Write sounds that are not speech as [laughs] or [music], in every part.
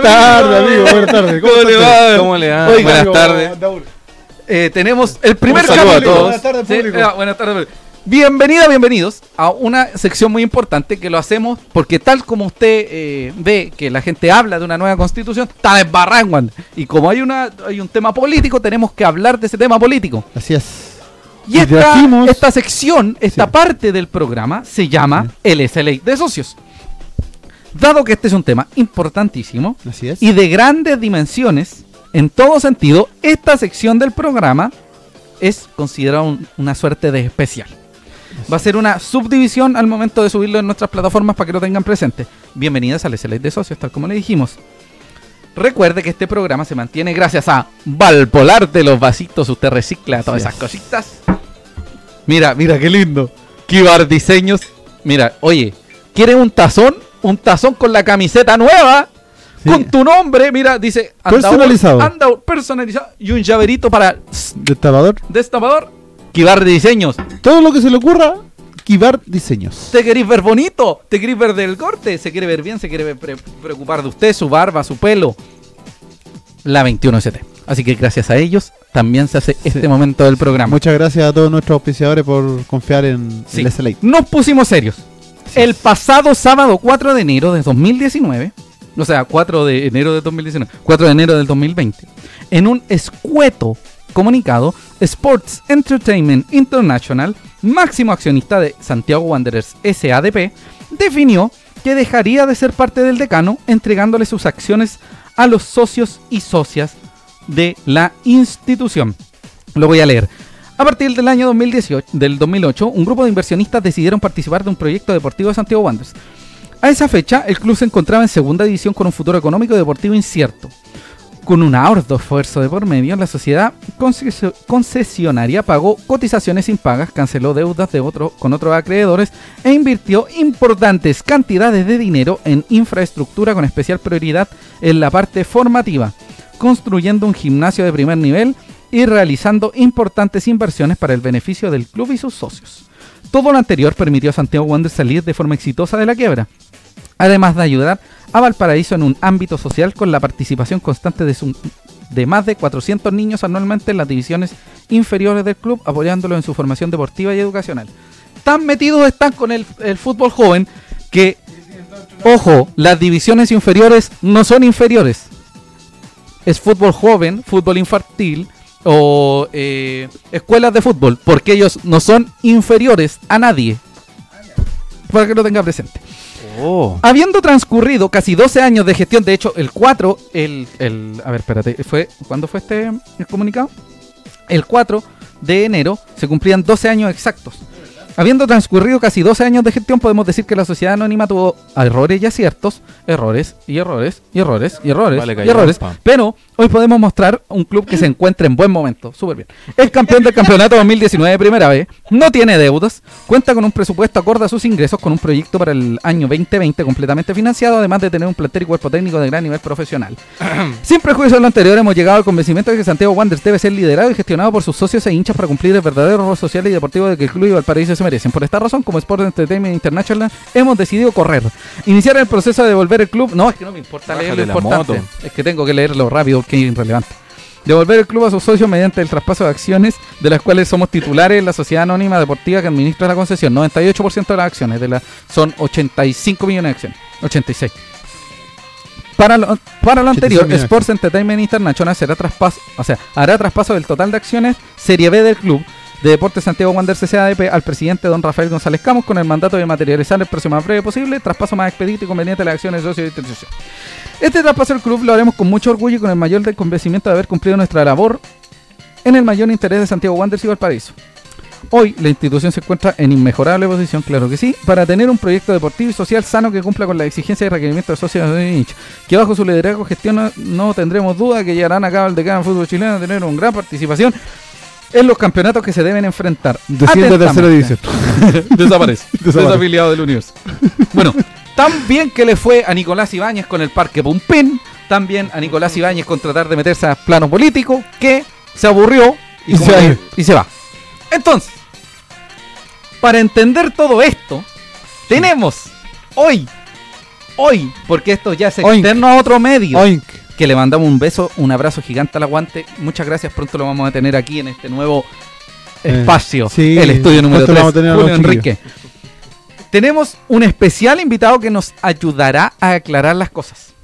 Buenas tardes, amigo. Buenas tardes. ¿Cómo, le va? ¿Cómo le va? Oiga, Buenas amigo, tardes. Eh, tenemos el primer a capítulo. todos. Buenas tardes, Sí, público. buenas tardes. Bienvenida, bienvenidos a una sección muy importante que lo hacemos porque tal como usted eh, ve que la gente habla de una nueva constitución, está Wanda. Y como hay, una, hay un tema político, tenemos que hablar de ese tema político. Así es. Y Y esta, esta sección, esta Sí. parte del programa se llama el SLA de socios. Dado que este es un tema importantísimo Así es. y de grandes dimensiones, en todo sentido, esta sección del programa es considerada un- una suerte de especial. Va a ser una subdivisión al momento de subirlo en nuestras plataformas para que lo tengan presente. Bienvenidas al SLA de socios, tal como le dijimos. Recuerde que este programa se mantiene gracias a Valpolar de los vasitos. Usted recicla todas Así esas es. cositas. Mira, mira qué lindo. Kibar Diseños. Mira, oye, ¿quiere un tazón? Un tazón con la camiseta nueva. Sí. Con tu nombre, mira, dice Personalizado. Anda, personalizado. Y un llaverito para Destapador. destapador. Kibar Diseños. Todo lo que se le ocurra, Kibar Diseños. ¿Te queréis ver bonito? ¿Te queréis ver del corte? ¿Se quiere ver bien? ¿Se quiere pre- preocupar de usted, su barba, su pelo? La 21ST. Así que gracias a ellos también se hace este momento del programa. Muchas gracias a todos nuestros auspiciadores por confiar en Sí. el. Nos pusimos serios. El pasado sábado 4 de enero de 2019, o sea, 4 de enero de 2019, 4 de enero del 2020, en un escueto comunicado, Sports Entertainment International, máximo accionista de Santiago Wanderers SADP, definió que dejaría de ser parte del decano entregándole sus acciones a los socios y socias de la institución. Lo voy a leer. A partir del año 2018, del 2008, un grupo de inversionistas decidieron participar de un proyecto deportivo de Santiago Wanderers. A esa fecha, el club se encontraba en segunda división con un futuro económico y deportivo incierto. Con un arduo esfuerzo de por medio, la sociedad concesio- concesionaria pagó cotizaciones impagas, canceló deudas de otro, con otros acreedores e invirtió importantes cantidades de dinero en infraestructura con especial prioridad en la parte formativa, construyendo un gimnasio de primer nivel y realizando importantes inversiones para el beneficio del club y sus socios. Todo lo anterior permitió a Santiago Wanderers salir de forma exitosa de la quiebra, además de ayudar a Valparaíso en un ámbito social con la participación constante de más de 400 niños anualmente en las divisiones inferiores del club, apoyándolo en su formación deportiva y educacional. Tan metidos están con el, el fútbol joven que, ojo, las divisiones inferiores no son inferiores. Es fútbol joven, fútbol infantil o eh, escuelas de fútbol, porque ellos no son inferiores a nadie. Para que lo tenga presente. Oh. Habiendo transcurrido casi 12 años de gestión, de hecho, el 4, el, el a ver, espérate, fue, ¿cuándo fue este el comunicado? El 4 de enero se cumplían 12 años exactos. Habiendo transcurrido casi 12 años de gestión, podemos decir que la sociedad anónima tuvo errores y aciertos, errores y errores y errores y errores Vale, y errores. Pero hoy podemos mostrar un club que se encuentra en buen momento, súper bien. El campeón del campeonato 2019 de primera vez, no tiene deudas, cuenta con un presupuesto acorde a sus ingresos, con un proyecto para el año 2020 completamente financiado, además de tener un plantel y cuerpo técnico de gran nivel profesional. [clears throat] Sin prejuicio de lo anterior, hemos llegado al convencimiento de que Santiago Wanderers debe ser liderado y gestionado por sus socios e hinchas para cumplir el verdadero rol social y deportivo de que el club y Valparaíso se merecen. Por esta razón, como Sport Entertainment International, hemos decidido correr. Iniciar el proceso de devolver el club. No, es que no me importa leer lo importante. moto. Es que tengo que leerlo rápido porque es irrelevante. Devolver el club a sus socios mediante el traspaso de acciones de las cuales somos titulares la sociedad anónima deportiva que administra la concesión. 98% de las acciones de la, son 85 millones de acciones. 86. Para lo, para lo 86 anterior. Sports Entertainment International será traspaso, o sea, hará traspaso del total de acciones Serie B del club de Deportes Santiago Wanderers SADP al presidente don Rafael González Camus con el mandato de materializar el próximo más breve posible traspaso más expedito y conveniente de las acciones de socio de institución. Este traspaso del club lo haremos con mucho orgullo y con el mayor convencimiento de haber cumplido nuestra labor en el mayor interés de Santiago Wanderers y Valparaíso. Hoy la institución se encuentra en inmejorable posición, claro que sí, para tener un proyecto deportivo y social sano que cumpla con la exigencia y requerimientos de socios de hinchas, que bajo su liderazgo gestiona no tendremos duda que llegarán a cabo el decano del fútbol chileno a tener una gran participación en los campeonatos que se deben enfrentar. Desciende a tercera división. [laughs] Desaparece. [laughs] Desaparece. Desafiliado del universo. bueno, tan bien que le fue a Nicolás Ibáñez con el Parque Pumpín, tan bien a Nicolás Ibáñez con tratar de meterse a plano político, que se aburrió y, se va. y se va. Entonces, para entender todo esto, tenemos hoy hoy, porque esto ya es Oink. externo a otro medio, Oink. Que le mandamos un beso, un abrazo gigante al aguante. Muchas gracias, pronto lo vamos a tener aquí en este nuevo Eh, espacio, sí, el estudio número pronto lo 3, vamos a tener a los Julio Enrique. Tenemos un especial invitado que nos ayudará a aclarar las cosas.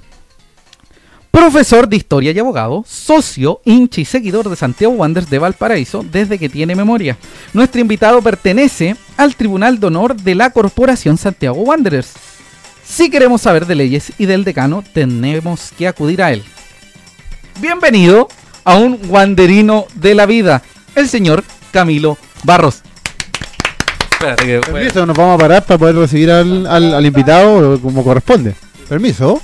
Profesor de Historia y abogado, socio, hincha y seguidor de Santiago Wanderers de Valparaíso desde que tiene memoria. Nuestro invitado pertenece al Tribunal de Honor de la Corporación Santiago Wanderers. Si queremos saber de leyes y del decano, tenemos que acudir a él. Bienvenido a un wanderino de la vida, el señor Camilo Barros. Espérate que Permiso, nos vamos a parar para poder recibir al, al, al invitado como corresponde. Permiso.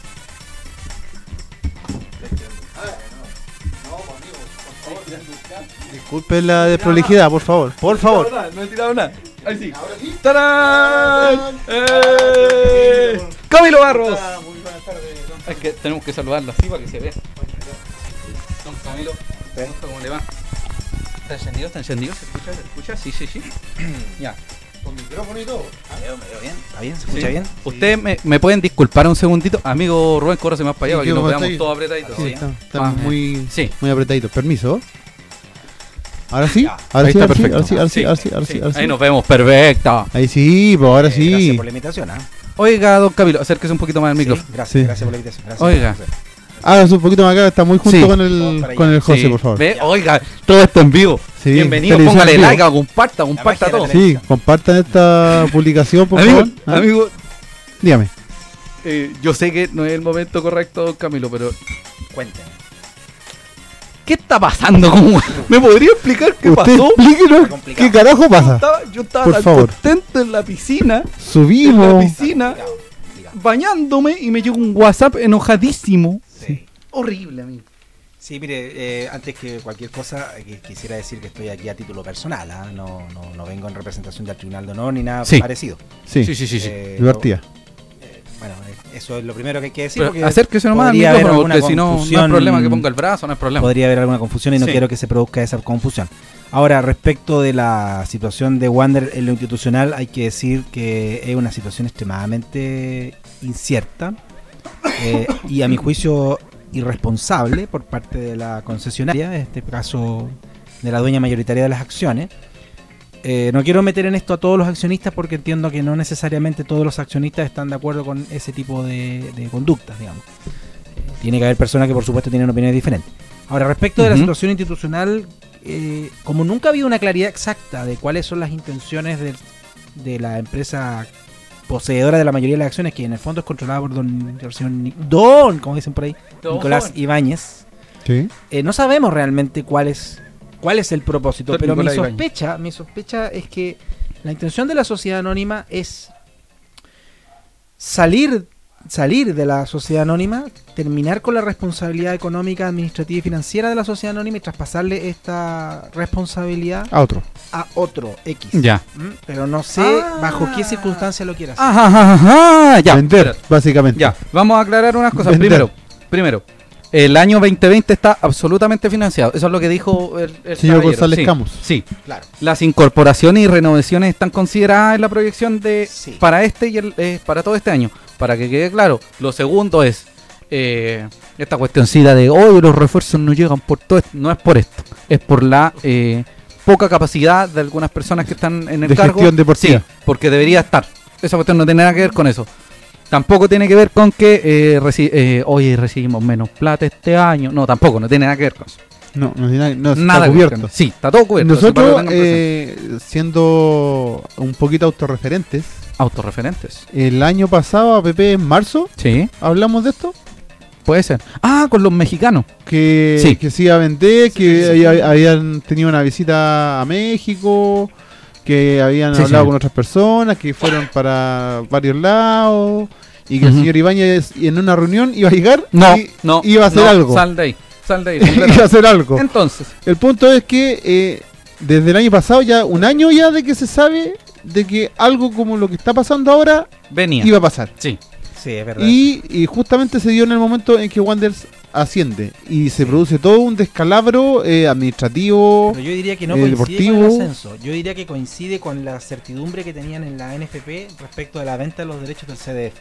Disculpen la desprolijidad, por favor. Por favor. No he tirado nada. Ahí sí. ¡Tarán! ¡Eh! ¡Camilo Barros! Es que tenemos que saludarlo así para que se vea. Don Camilo, ¿cómo le va? ¿Está encendido? ¿Está encendido? ¿Se escucha? ¿Se escucha? Sí, sí, sí. [clears throat] ya. Con micrófono y todo. ¿Me veo bien? ¿Está bien? ¿Se Sí. escucha bien? Ustedes me, me pueden disculpar un segundito. Amigo Rubén, córrese más para allá Sí, para que nos ¿cómo veamos todos apretaditos. Sí, Sí. está- estamos Ah, muy, Sí. muy apretaditos. Permiso. Ahora sí. Ahora Ahí sí, está ahora sí, perfecto. ahora sí, ahora sí, Sí, ahora sí, sí, sí. sí. Ahí nos vemos, perfecto. Ahí sí, pues ahora Eh, Gracias sí. por la invitación. ¿ah? Oiga, don Camilo, acérquese un poquito más al Sí, micrófono. gracias, Sí. gracias por la invitación. Gracias. Oiga. Hágase un poquito más acá, está muy junto Sí. con el, con el José, Sí. por favor. Ve, Oiga, todo esto en vivo. Sí, Bienvenido, póngale like, comparta, comparta todo. Sí, compartan esta [laughs] publicación, por Amigo, favor. ¿Ah? amigo Dígame. eh, yo sé que no es el momento correcto, don Camilo, pero Cuénteme. ¿Qué está pasando? ¿Cómo- ¿Me podría explicar qué Usted pasó? explíquenos qué carajo Yo pasa. estaba, yo estaba Por tan favor. contento en la piscina, en la Subimos. piscina, Complicado, complicado. bañándome y me llegó un WhatsApp enojadísimo. Sí. Horrible, amigo. Sí, mire, eh, antes que cualquier cosa, eh, quisiera decir que estoy aquí a título personal, ¿ah? no, no, no vengo en representación del Tribunal de Honor ni nada Sí. parecido. Sí, sí, sí. sí. Eh, divertida. Bueno, eso es lo primero que hay que decir. Pero porque acérquese nomás al podría haber micrófono, porque alguna si no, confusión- problema que ponga el brazo, no hay problema. podría haber alguna confusión y no Sí. quiero que se produzca esa confusión. Ahora, respecto de la situación de Wander en lo institucional, hay que decir que es una situación extremadamente incierta eh, [coughs] y a mi juicio irresponsable por parte de la concesionaria, en este caso de la dueña mayoritaria de las acciones. Eh, no quiero meter en esto a todos los accionistas porque entiendo que no necesariamente todos los accionistas están de acuerdo con ese tipo de, de conductas, digamos. Eh, tiene que haber personas que por supuesto tienen opiniones diferentes. Ahora, respecto de la situación institucional, eh, como nunca ha habido una claridad exacta de cuáles son las intenciones de, de la empresa poseedora de la mayoría de las acciones, que en el fondo es controlada por don, Don, como dicen por ahí, Don Nicolás. Ibáñez, Sí. eh, no sabemos realmente cuál es, cuál es el propósito, pero mi sospecha, mi sospecha es que la intención de la sociedad anónima es salir, salir de la sociedad anónima, terminar con la responsabilidad económica, administrativa y financiera de la sociedad anónima y traspasarle esta responsabilidad A otro. a otro X. Ya. ¿Mm? Pero no sé Ah. bajo qué circunstancia lo quiera hacer. Ajá, ajá, ajá, ya. Vender, básicamente. Ya, vamos a aclarar unas cosas. Vender. Primero, primero, el año 2020 está absolutamente financiado. Eso es lo que dijo el, el Señor caballero. González sí, Camus. Sí, Claro. las incorporaciones y renovaciones están consideradas en la proyección de Sí. para este y el, eh, para todo este año. Para que quede claro. Lo segundo es eh, esta cuestioncita de hoy los refuerzos no llegan por todo esto. No es por esto, es por la eh, poca capacidad de algunas personas que están en el De cargo. gestión deportiva. Sí, porque debería estar. Esa cuestión no tiene nada que ver con eso. Tampoco tiene que ver con que eh, reci- eh, oye, recibimos menos plata este año. No, tampoco, no tiene nada que ver con eso. No, no, tiene nada- no, cubierto. Sí, está todo cubierto. Nosotros, eh, siendo un poquito autorreferentes, Autorreferentes. el año pasado, a PP en marzo, Sí, hablamos de esto, puede ser. Ah, con los mexicanos. que, Sí. que iba a vender, Sí, que sí, sí. hab- habían tenido una visita a México, que habían Sí, hablado con otras personas, que fueron para varios lados, y que el señor Ibáñez en una reunión iba a llegar No, y no. iba a hacer no, algo. Sal de ahí. [laughs] Sal de ahí. iba a hacer algo. Entonces, El punto es que eh, desde el año pasado, ya un año ya de que se sabe de que algo como lo que está pasando ahora venía. iba a pasar. Sí. Sí, es verdad. Y, y justamente se dio en el momento en que Wanderers asciende y se produce todo un descalabro eh, administrativo. Pero yo diría que no eh, coincide con deportivo. el ascenso. Yo diría que coincide con la certidumbre que tenían en la NFP respecto de la venta de los derechos del CDF.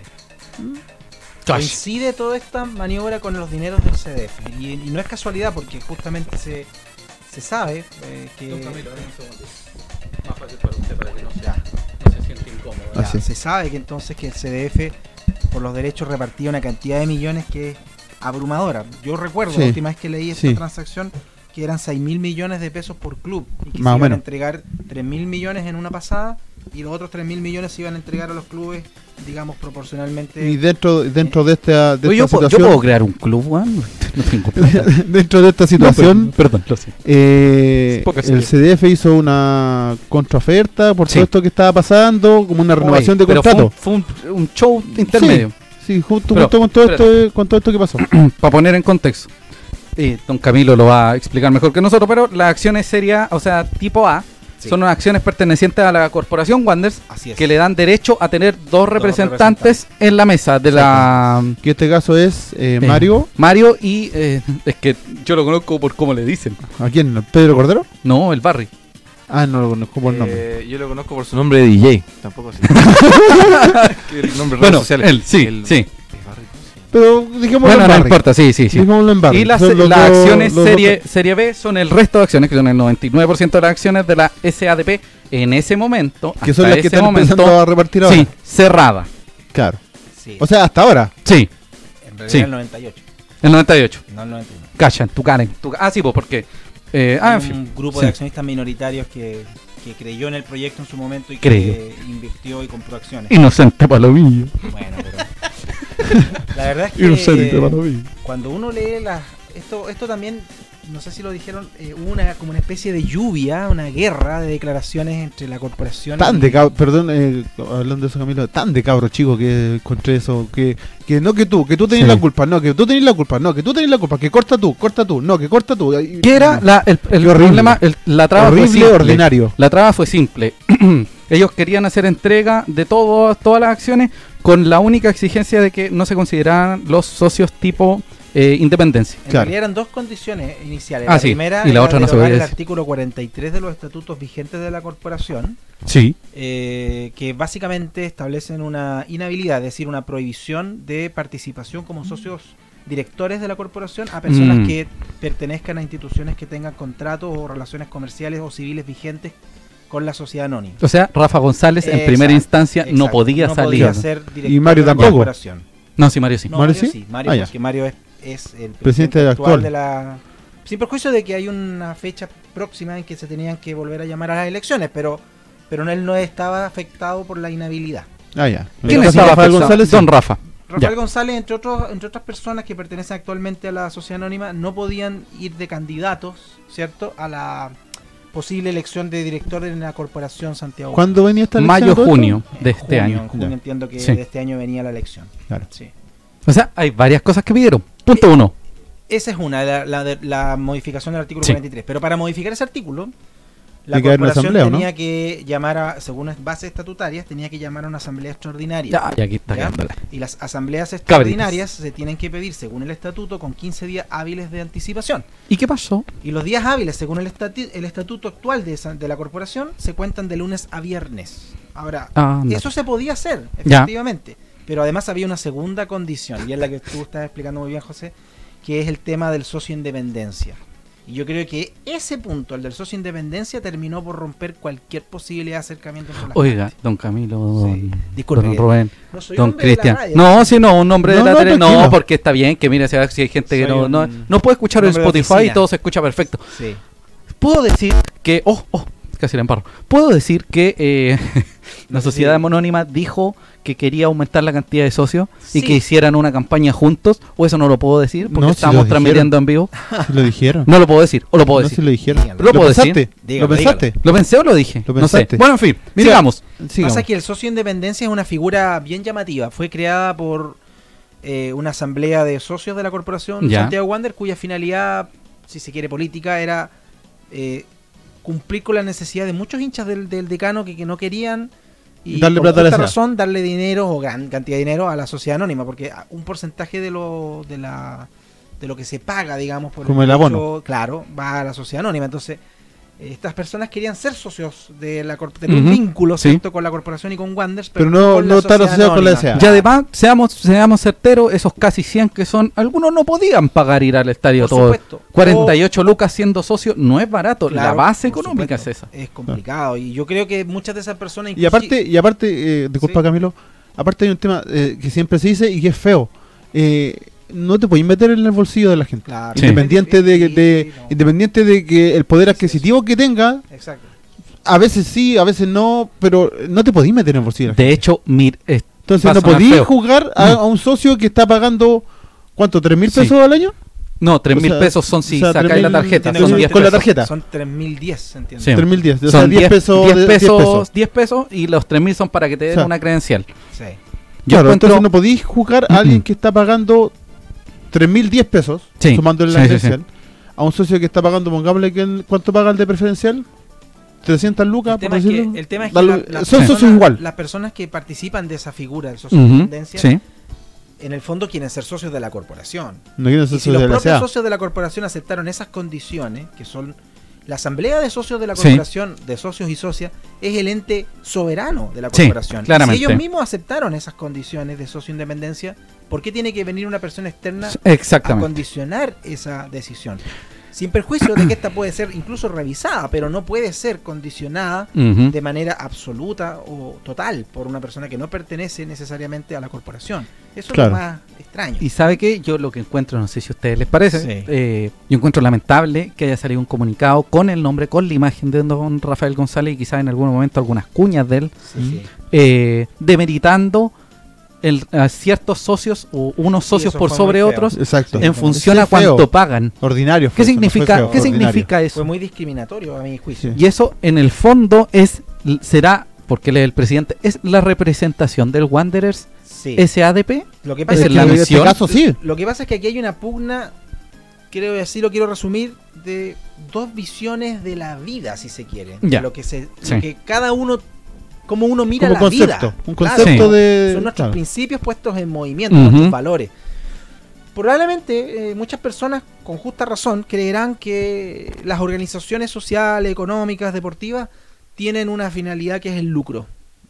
Cash. coincide toda esta maniobra con los dineros del CDF. Y, y no es casualidad porque justamente se, se sabe eh, que... Más fácil para usted para que no, Ya. no se siente incómodo. Ya, Así. Se sabe que entonces que el CDF por los derechos repartía una cantidad de millones que es abrumadora. Yo recuerdo Sí. la última vez que leí esta Sí. transacción que eran 6 mil millones de pesos por club y que Más se o iban a menos. entregar 3 mil millones en una pasada y los otros 3 mil millones se iban a entregar a los clubes, digamos, proporcionalmente. Y dentro, dentro de esta, de yo, esta puedo- yo situación, puedo crear un club, weón. No tengo [laughs] plata. dentro de esta situación, No, pero- perdón, lo sé. eh, el. CDF hizo una contraoferta por Sí. todo esto que estaba pasando, como una renovación de fue contrato. un, fue un, un show intermedio. Sí, justo, Pero, justo con, todo esto, con todo esto que pasó. [clears throat] Para poner en contexto. Y don Camilo lo va a explicar mejor que nosotros, pero las acciones serias, o sea, tipo A, Sí. son unas acciones pertenecientes a la corporación Wanders Así es. que le dan derecho a tener dos representantes en la mesa de la Que este caso es eh, Eh, Mario. Mario y eh, es que yo lo conozco por cómo le dicen. ¿A quién? ¿Pedro Cordero? No, el Barry. Ah, no lo conozco por nombre. Eh, yo lo conozco por su nombre de DJ, tampoco así. [laughs] [laughs] El nombre en redes Bueno, sociales. él, sí, El- sí. Pero dijémoslo Bueno, en no importa, sí, sí, sí. En. Y las, acciones serie, serie B son el resto de acciones, que son el 99% de las acciones de la SADP en ese momento. que son las que están momento, empezando a repartir ahora. Sí, cerrada. Claro. Sí. O sea, hasta ahora. Sí, en realidad sí. el 98, el 98. no el 91. Cachan, tu Karen. tu- ah, sí, pues porque. eh, ah, en fin. un grupo Sí. de accionistas minoritarios que, que creyó en el proyecto en su momento y Creyó. que invirtió y compró acciones. Inocente palomillo. Bueno, pero. La verdad es [laughs] que palomillo. cuando uno lee las. Esto, esto también, no sé si lo dijeron, eh, hubo una, como una especie de lluvia, una guerra de declaraciones entre la corporación. Tan de cabro, perdón, eh, hablando de eso Camilo, tan de cabro chico que encontré eso, que, que no que tú, que tú tenés Sí. la culpa, no, que tú tenés la culpa, no, que tú tenés la culpa, que corta tú, corta tú, no, que corta tú. y- ¿Qué era no. la, el, el Qué horrible. problema? El- la traba fue horrible, simple. ordinario. La traba fue simple. [clears throat] Ellos querían hacer entrega de todo, todas las acciones con la única exigencia de que no se consideraran los socios tipo eh, independencia. En Claro. realidad eran dos condiciones iniciales. Ah, la sí, primera y la era otra no se el artículo 43 de los estatutos vigentes de la corporación, Sí. eh, que básicamente establecen una inhabilidad, es decir, una prohibición de participación como socios directores de la corporación a personas Mm. que pertenezcan a instituciones que tengan contratos o relaciones comerciales o civiles vigentes con la sociedad anónima. O sea, Rafa González en Exacto, primera instancia no podía no salir. podía ser director Y Mario de la tampoco. No, sí, Mario sí. No, ¿Mario sí? sí, Mario, Ah, porque Mario es, es el Presidente presidente del actual actual. de la... Sin perjuicio de que hay una fecha próxima en que se tenían que volver a llamar a las elecciones, pero, pero él no estaba afectado por la inhabilidad. Ah, ya. ¿Quién es Rafael Rafa? González? Don Rafa. Rafael Ya. González, entre, otros, entre otras personas que pertenecen actualmente a la sociedad anónima, no podían ir de candidatos, ¿cierto?, a la posible elección de director en la corporación Santiago. ¿Cuándo venía esta elección? Mayo, junio de este junio, año. En junio entiendo que Sí. de este año venía la elección. Claro. Sí. O sea, hay varias cosas que pidieron. Punto uno. Esa es una, la, la, la modificación del artículo Sí. 43. Pero para modificar ese artículo, la corporación asamblea, ¿o no? tenía que llamar a, según bases estatutarias, tenía que llamar a una asamblea extraordinaria. Ya, y aquí está. Y las asambleas extraordinarias se tienen que pedir, según el estatuto, con 15 días hábiles de anticipación. ¿Y qué pasó? Y los días hábiles, según el, estati- el estatuto actual de, esa- de la corporación, se cuentan de lunes a viernes. Ahora, Ah, eso se podía hacer, Ya. efectivamente. Pero además había una segunda condición, y es la que tú estás explicando muy bien, José, que es el tema del socio independencia. Y yo creo que ese punto, el del socio independencia, terminó por romper cualquier posibilidad de acercamiento entre las Oiga, don Camilo, don, Sí. Disculpe, don Rubén, No soy don de la Cristian. No, si no, un hombre de No, la no, tele. No, porque está bien que mire si hay gente que no, un- no, no puede escuchar de Spotify y todo se escucha perfecto. Sí. Puedo decir que. Oh, oh, casi la emparro. Puedo decir que eh, [laughs] la sociedad si- anónima dijo que quería aumentar la cantidad de socios y que hicieran una campaña juntos. O eso no lo puedo decir porque No, si estamos lo transmitiendo en vivo. Sí lo dijeron. No lo puedo decir. O lo puedo No, decir. sí lo dijeron. Dígalo. ¿Lo puedo pensaste? decir? Dígalo, ¿Lo pensaste? ¿Lo pensé o lo dije? Lo no sé. pensaste. Bueno, en fin, Mira, sigamos. Sigamos. Pasa que el socio independencia es una figura bien llamativa. Fue creada por eh, una asamblea de socios de la corporación Ya. Santiago Wander, cuya finalidad, si se quiere política, era eh, cumplir con la necesidad de muchos hinchas del, del decano que, que no querían y Darle por plata a la justa sociedad. razón darle dinero o gran cantidad de dinero a la sociedad anónima, porque un porcentaje de lo de la de lo que se paga, digamos, por Como el derecho, abono. claro, va a la sociedad anónima. Entonces, estas personas querían ser socios de la tener un vínculo sí. ¿cierto? con la corporación y con Wanders, Pero no, con no estar sociedad asociado con la. SA. Y además, seamos, seamos certeros, esos casi 100 que son, algunos no podían pagar ir al estadio Por todo. supuesto. 48 lucas siendo socio no es barato, la base económica supuesto, es esa. Es complicado y yo creo que muchas de esas personas Y aparte, y aparte eh, disculpa Sí. Camilo, aparte hay un tema eh, que siempre se dice y que es feo. Eh, no te puedes meter en el bolsillo de la gente. Claro. Sí. Independiente de, de- Sí, no. independiente de que el poder adquisitivo que tenga, Exacto. a veces sí, a veces no, pero no te podís meter en el bolsillo. de la gente. De hecho, mir, eh, Entonces no feo. jugar a, a un socio que está pagando ¿cuánto? ¿3 mil Sí. pesos al año? no, 3 O mil sea, pesos son si o sea, sacáis 3.000 la tarjeta, son que- 10 con la tarjeta. Son 3010, ¿se entiende? Sí. 3.010, o sea, Son 10 10 pesos, 10 de- 10 pesos, pesos. 10 pesos y los 3000 son para que te den O sea, una credencial. Sí. Yo claro, encuentro- entonces no podís jugar a alguien que está pagando 3.010 pesos, Sí, sumándole la sí, sí, credencial, a un socio que está pagando, pongámosle ¿cuánto paga el de preferencial? 300 lucas, El por tema, es que, decirlo. el tema es que la- las son personas- socios igual. Las personas que participan de esa figura del socio de sí. en el fondo quieren ser socios de la corporación. No quieren ser Y si los de propios socios de la corporación aceptaron esas condiciones, que son la asamblea de socios de la Sí. corporación, de socios y socias, es el ente soberano de la Sí, corporación. claramente. Si ellos mismos aceptaron esas condiciones de socio independencia, ¿por qué tiene que venir una persona externa a condicionar esa decisión? Sin perjuicio de que esta puede ser incluso revisada, pero no puede ser condicionada de manera absoluta o total por una persona que no pertenece necesariamente a la corporación. Eso Claro. es lo más extraño. Y sabe que yo lo que encuentro, no sé si a ustedes les parece, Sí. eh, yo encuentro lamentable que haya salido un comunicado con el nombre, con la imagen de don Rafael González y quizás en algún momento algunas cuñas de él, Sí, sí. eh, demeritando el, a ciertos socios o unos socios por sobre feo. otros Exacto. en función a cuánto pagan. Ordinario. fue ¿Qué eso, no fue significa, feo, ¿qué ordinario. significa eso? Fue muy discriminatorio a mi juicio. Y eso en el fondo es será, porque él es el presidente, es la representación del Wanderers Sí. SADP. Lo que pasa es, que, la En este caso sí. lo que pasa es que aquí hay una pugna, creo que así lo quiero resumir, de dos visiones de la vida, si se quiere. De Ya. Lo que se, lo que cada uno, como uno mira Como la concepto. vida. Un Claro, concepto Sí. de. son nuestros claro. principios puestos en movimiento, Ujú. nuestros valores. Probablemente eh, muchas personas con justa razón creerán que las organizaciones sociales, económicas, deportivas tienen una finalidad que es el lucro.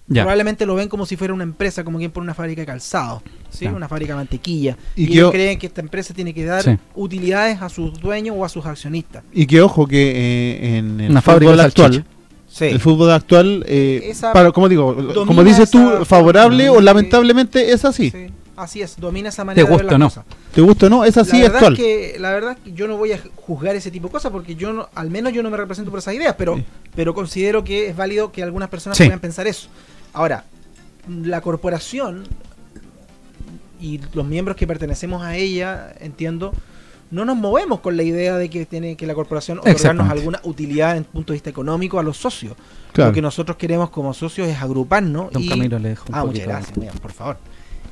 Ya. Probablemente lo ven como si fuera una empresa, como quien pone una fábrica de calzado, ¿sí? Una fábrica de mantequilla. Y Y, que ellos o- creen que esta empresa tiene que dar Sí. utilidades a sus dueños o a sus accionistas. Y que ojo que eh, en el Una fábrica fútbol de actual, salchicha. Sí. el fútbol actual, eh, Esa- para, como digo, como dices tú, favorable o Sí. lamentablemente es así. Sí, Así es, domina esa manera de gusta ver las o no? cosas. ¿Te gusta o no? Es así la verdad actual. Es que, la verdad es que yo no voy a juzgar ese tipo de cosas porque yo no, al menos yo no me represento por esas ideas, pero, Sí. pero considero que es válido que algunas personas Sí. puedan pensar eso. Ahora, la corporación y los miembros que pertenecemos a ella, entiendo, no nos movemos con la idea de que tiene que la corporación otorgarnos alguna utilidad en punto de vista económico a los socios. Claro. Lo que nosotros queremos como socios es agruparnos Don y... Camilo le dejo un ah, muchas gracias, bien, por favor.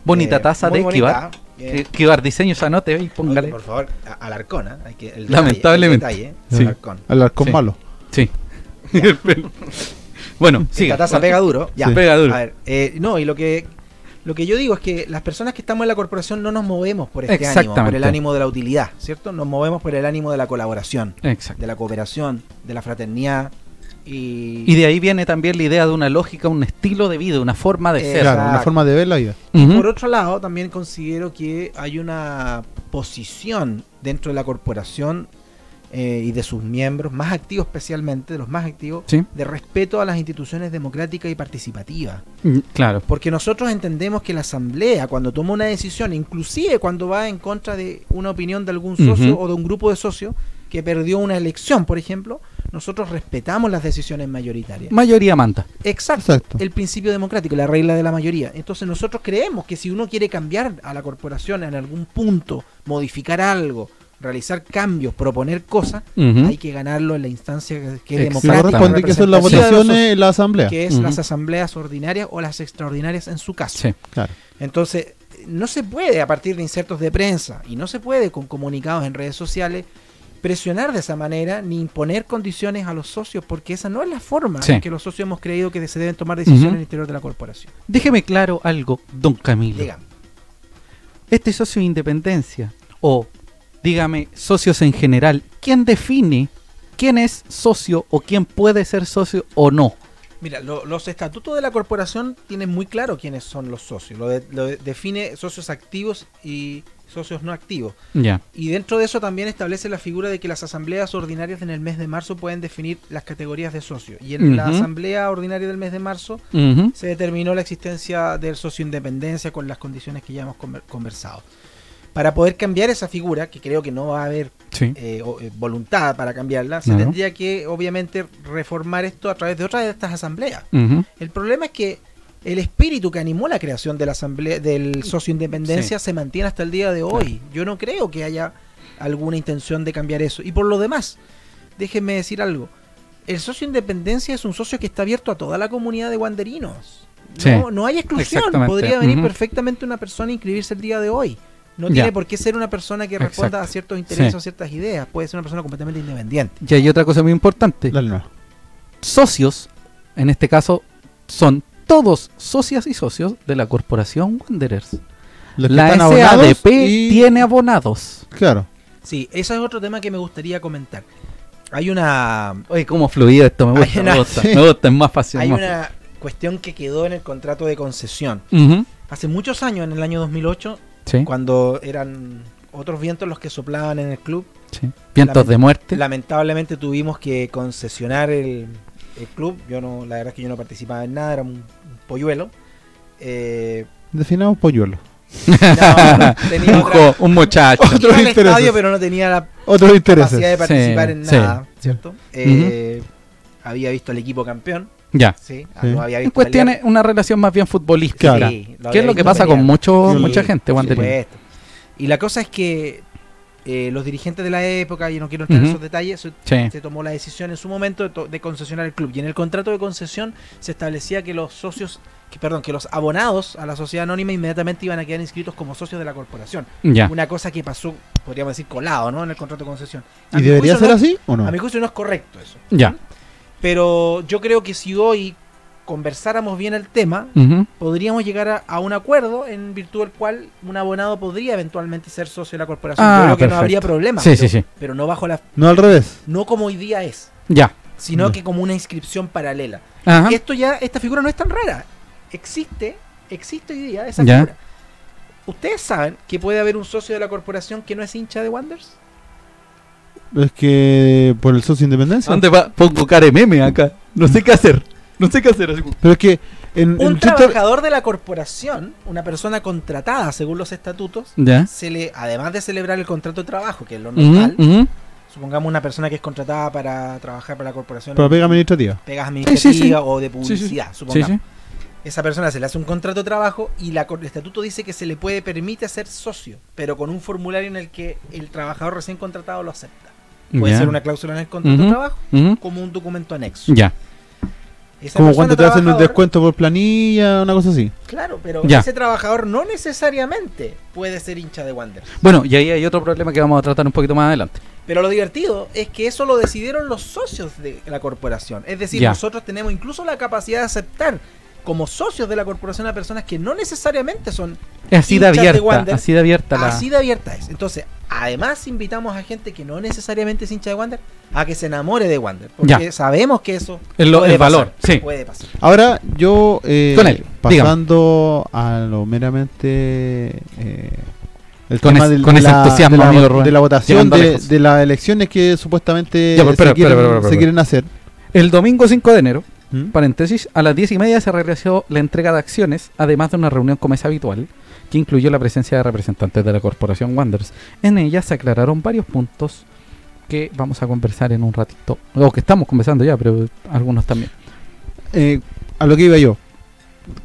Bonita Eh, taza de Kibar. eh, Kibar Diseño, ya anote y póngale. por favor, Alarcón, ¿eh? Hay que, el Lamentablemente. detalle, el detalle, Sí. Alarcón. Al arcón Sí. malo. Sí. [laughs] bueno, sigue. Esta taza pega duro. Ya. Sí. Pega duro. A ver, eh, no, y lo que lo que yo digo es que las personas que estamos en la corporación no nos movemos por este ánimo, por el ánimo de la utilidad, ¿cierto? Nos movemos por el ánimo de la colaboración, Exacto. de la cooperación, de la fraternidad y, Y de ahí viene también la idea de una lógica, un estilo de vida, una forma de ser. Claro, una forma de ver la vida. Ujú. por otro lado también considero que hay una posición dentro de la corporación eh, y de sus miembros, más activos especialmente, de los más activos, Sí. de respeto a las instituciones democráticas y participativas. Mm, Claro. Porque nosotros entendemos que la asamblea, cuando toma una decisión, inclusive cuando va en contra de una opinión de algún socio o de un grupo de socios que perdió una elección, por ejemplo, nosotros respetamos las decisiones mayoritarias. Mayoría manta. Exacto. Exacto. El principio democrático, la regla de la mayoría. Entonces nosotros creemos que si uno quiere cambiar a la corporación en algún punto, modificar algo, realizar cambios, proponer cosas, hay que ganarlo en la instancia que- es democrática. que son las votaciones en la asamblea. que es las asambleas ordinarias o las extraordinarias en su caso. Sí. Claro. Entonces, no se puede a partir de insertos de prensa y no se puede con comunicados en redes sociales presionar de esa manera ni imponer condiciones a los socios porque esa no es la forma Sí. en que los socios hemos creído que se deben tomar decisiones en el interior de la corporación. Déjeme claro algo, don Camilo. Dígame. Este socio de independencia, o dígame, socios en general, ¿quién define quién es socio o quién puede ser socio o no. Mira, lo- los estatutos de la corporación tienen muy claro quiénes son los socios. Lo, de- lo de- define socios activos y socios no activos. Y dentro de eso también establece la figura de que las asambleas ordinarias en el mes de marzo pueden definir las categorías de socio. Y en la asamblea ordinaria del mes de marzo se determinó la existencia del socio independencia con las condiciones que ya hemos conver- conversado. Para poder cambiar esa figura, que creo que no va a haber Sí. eh, eh, voluntad para cambiarla, se No. tendría que obviamente reformar esto a través de otras de estas asambleas. El problema es que el espíritu que animó la creación de la asamblea del socio independencia se mantiene hasta el día de hoy. Yo no creo que haya alguna intención de cambiar eso. Y por lo demás, déjenme decir algo. El socio independencia es un socio que está abierto a toda la comunidad de wanderinos. Sí. No, no hay exclusión. Podría venir perfectamente una persona a inscribirse el día de hoy. No Ya. tiene por qué ser una persona que responda Exacto. a ciertos intereses Sí. o ciertas ideas. Puede ser una persona completamente independiente. Y hay otra cosa muy importante. Dale. Socios, en este caso, son todos socias y socios de la corporación Wanderers. La SADP y- tiene abonados. Claro. Sí, eso es otro tema que me gustaría comentar. Hay una Oye, cómo fluido esto, me gusta, una- me gusta, sí. [laughs] me gusta, es más fácil. Hay más una cuestión que quedó en el contrato de concesión. Hace muchos años, en el año 2008, Sí, cuando eran otros vientos los que soplaban en el club, sí. Vientos Lament- de muerte. lamentablemente tuvimos que concesionar el, el club. Yo no, la verdad es que yo no participaba en nada, era un, un polluelo. Eh, Definamos polluelo. no, tenía [laughs] un, otra, un muchacho. Otro- estadio, pero no tenía la Otros intereses. capacidad de participar Sí, en sí. nada, ¿cierto? Eh, Había visto al equipo campeón, ya. sí, Sí. no había visto cuestión pelear. es una relación más bien futbolística. Claro. Sí, ¿Qué es lo que pasa con mucho, Sí, mucha gente, Wanderers? Y la cosa es que eh, los dirigentes de la época, y no quiero entrar en esos detalles, se, Sí. se tomó la decisión en su momento de, to- de concesionar el club. Y en el contrato de concesión se establecía que los socios, que, perdón, que los abonados a la sociedad anónima inmediatamente iban a quedar inscritos como socios de la corporación. Ya. Una cosa que pasó, podríamos decir, colado, ¿no? En el contrato de concesión. A ¿Y debería ser no- así o no? A mi juicio no es correcto eso. Ya. Pero yo creo que si hoy conversáramos bien el tema, podríamos llegar a, a un acuerdo en virtud del cual un abonado podría eventualmente ser socio de la corporación. Ah, Yo creo que perfecto. no habría problema. Sí, pero, sí, sí. pero no bajo la No al revés. no como hoy día es, Ya. sino Ya. que como una inscripción paralela. Ajá. Esto ya esta figura no es tan rara. Existe, existe hoy día esa Ya. figura. ¿Ustedes saben que puede haber un socio de la corporación que no es hincha de Wanderers? Es que por el socio independencia. ¿Dónde va? Pongo cara de meme acá. No sé qué hacer. No sé qué hacer. Pero es que en, Un en trabajador de la corporación, una persona contratada según los estatutos, Ya. se le, además de celebrar el contrato de trabajo, que es lo normal, supongamos una persona que es contratada para trabajar para la corporación Pero en pega administrativa. pegas sí, sí. o de publicidad, Sí, supongamos. sí. Esa persona se le hace un contrato de trabajo y la, cor- el estatuto dice que se le puede permite ser socio, pero con un formulario en el que el trabajador recién contratado lo acepta. Puede ser una cláusula en el contrato de trabajo como un documento anexo. Ya. Esa Como cuando te hacen un descuento por planilla, una cosa así. Claro, pero Ya. ese trabajador no necesariamente puede ser hincha de Wander. Bueno, y ahí hay otro problema que vamos a tratar un poquito más adelante. Pero lo divertido es que eso lo decidieron los socios de la corporación. Es decir, Ya. nosotros tenemos incluso la capacidad de aceptar como socios de la corporación a personas que no necesariamente son Es así de Hinchas de abierta. Wander. así de abierta la. así de abierta es. Entonces, además invitamos a gente que no necesariamente es hincha de Wander a que se enamore de Wander. Porque Ya. sabemos que eso El lo- puede el valor, pasar, sí. Puede pasar. Ahora, yo, eh, Con él, pasando a lo meramente. eh, el Con tema ese- del- con de, ese la, entusiasmo, de, la, amigo Rubén. de la votación de, las elecciones que supuestamente Ya, pero espera, se, quieren hacer. El domingo 5 de enero, ¿Mm? paréntesis, a las 10 y media se realizó la entrega de acciones, además de una reunión como es habitual, que incluyó la presencia de representantes de la corporación Wanderers. En ella se aclararon varios puntos que vamos a conversar en un ratito, o que estamos conversando ya, pero algunos también. Eh, a lo que iba yo.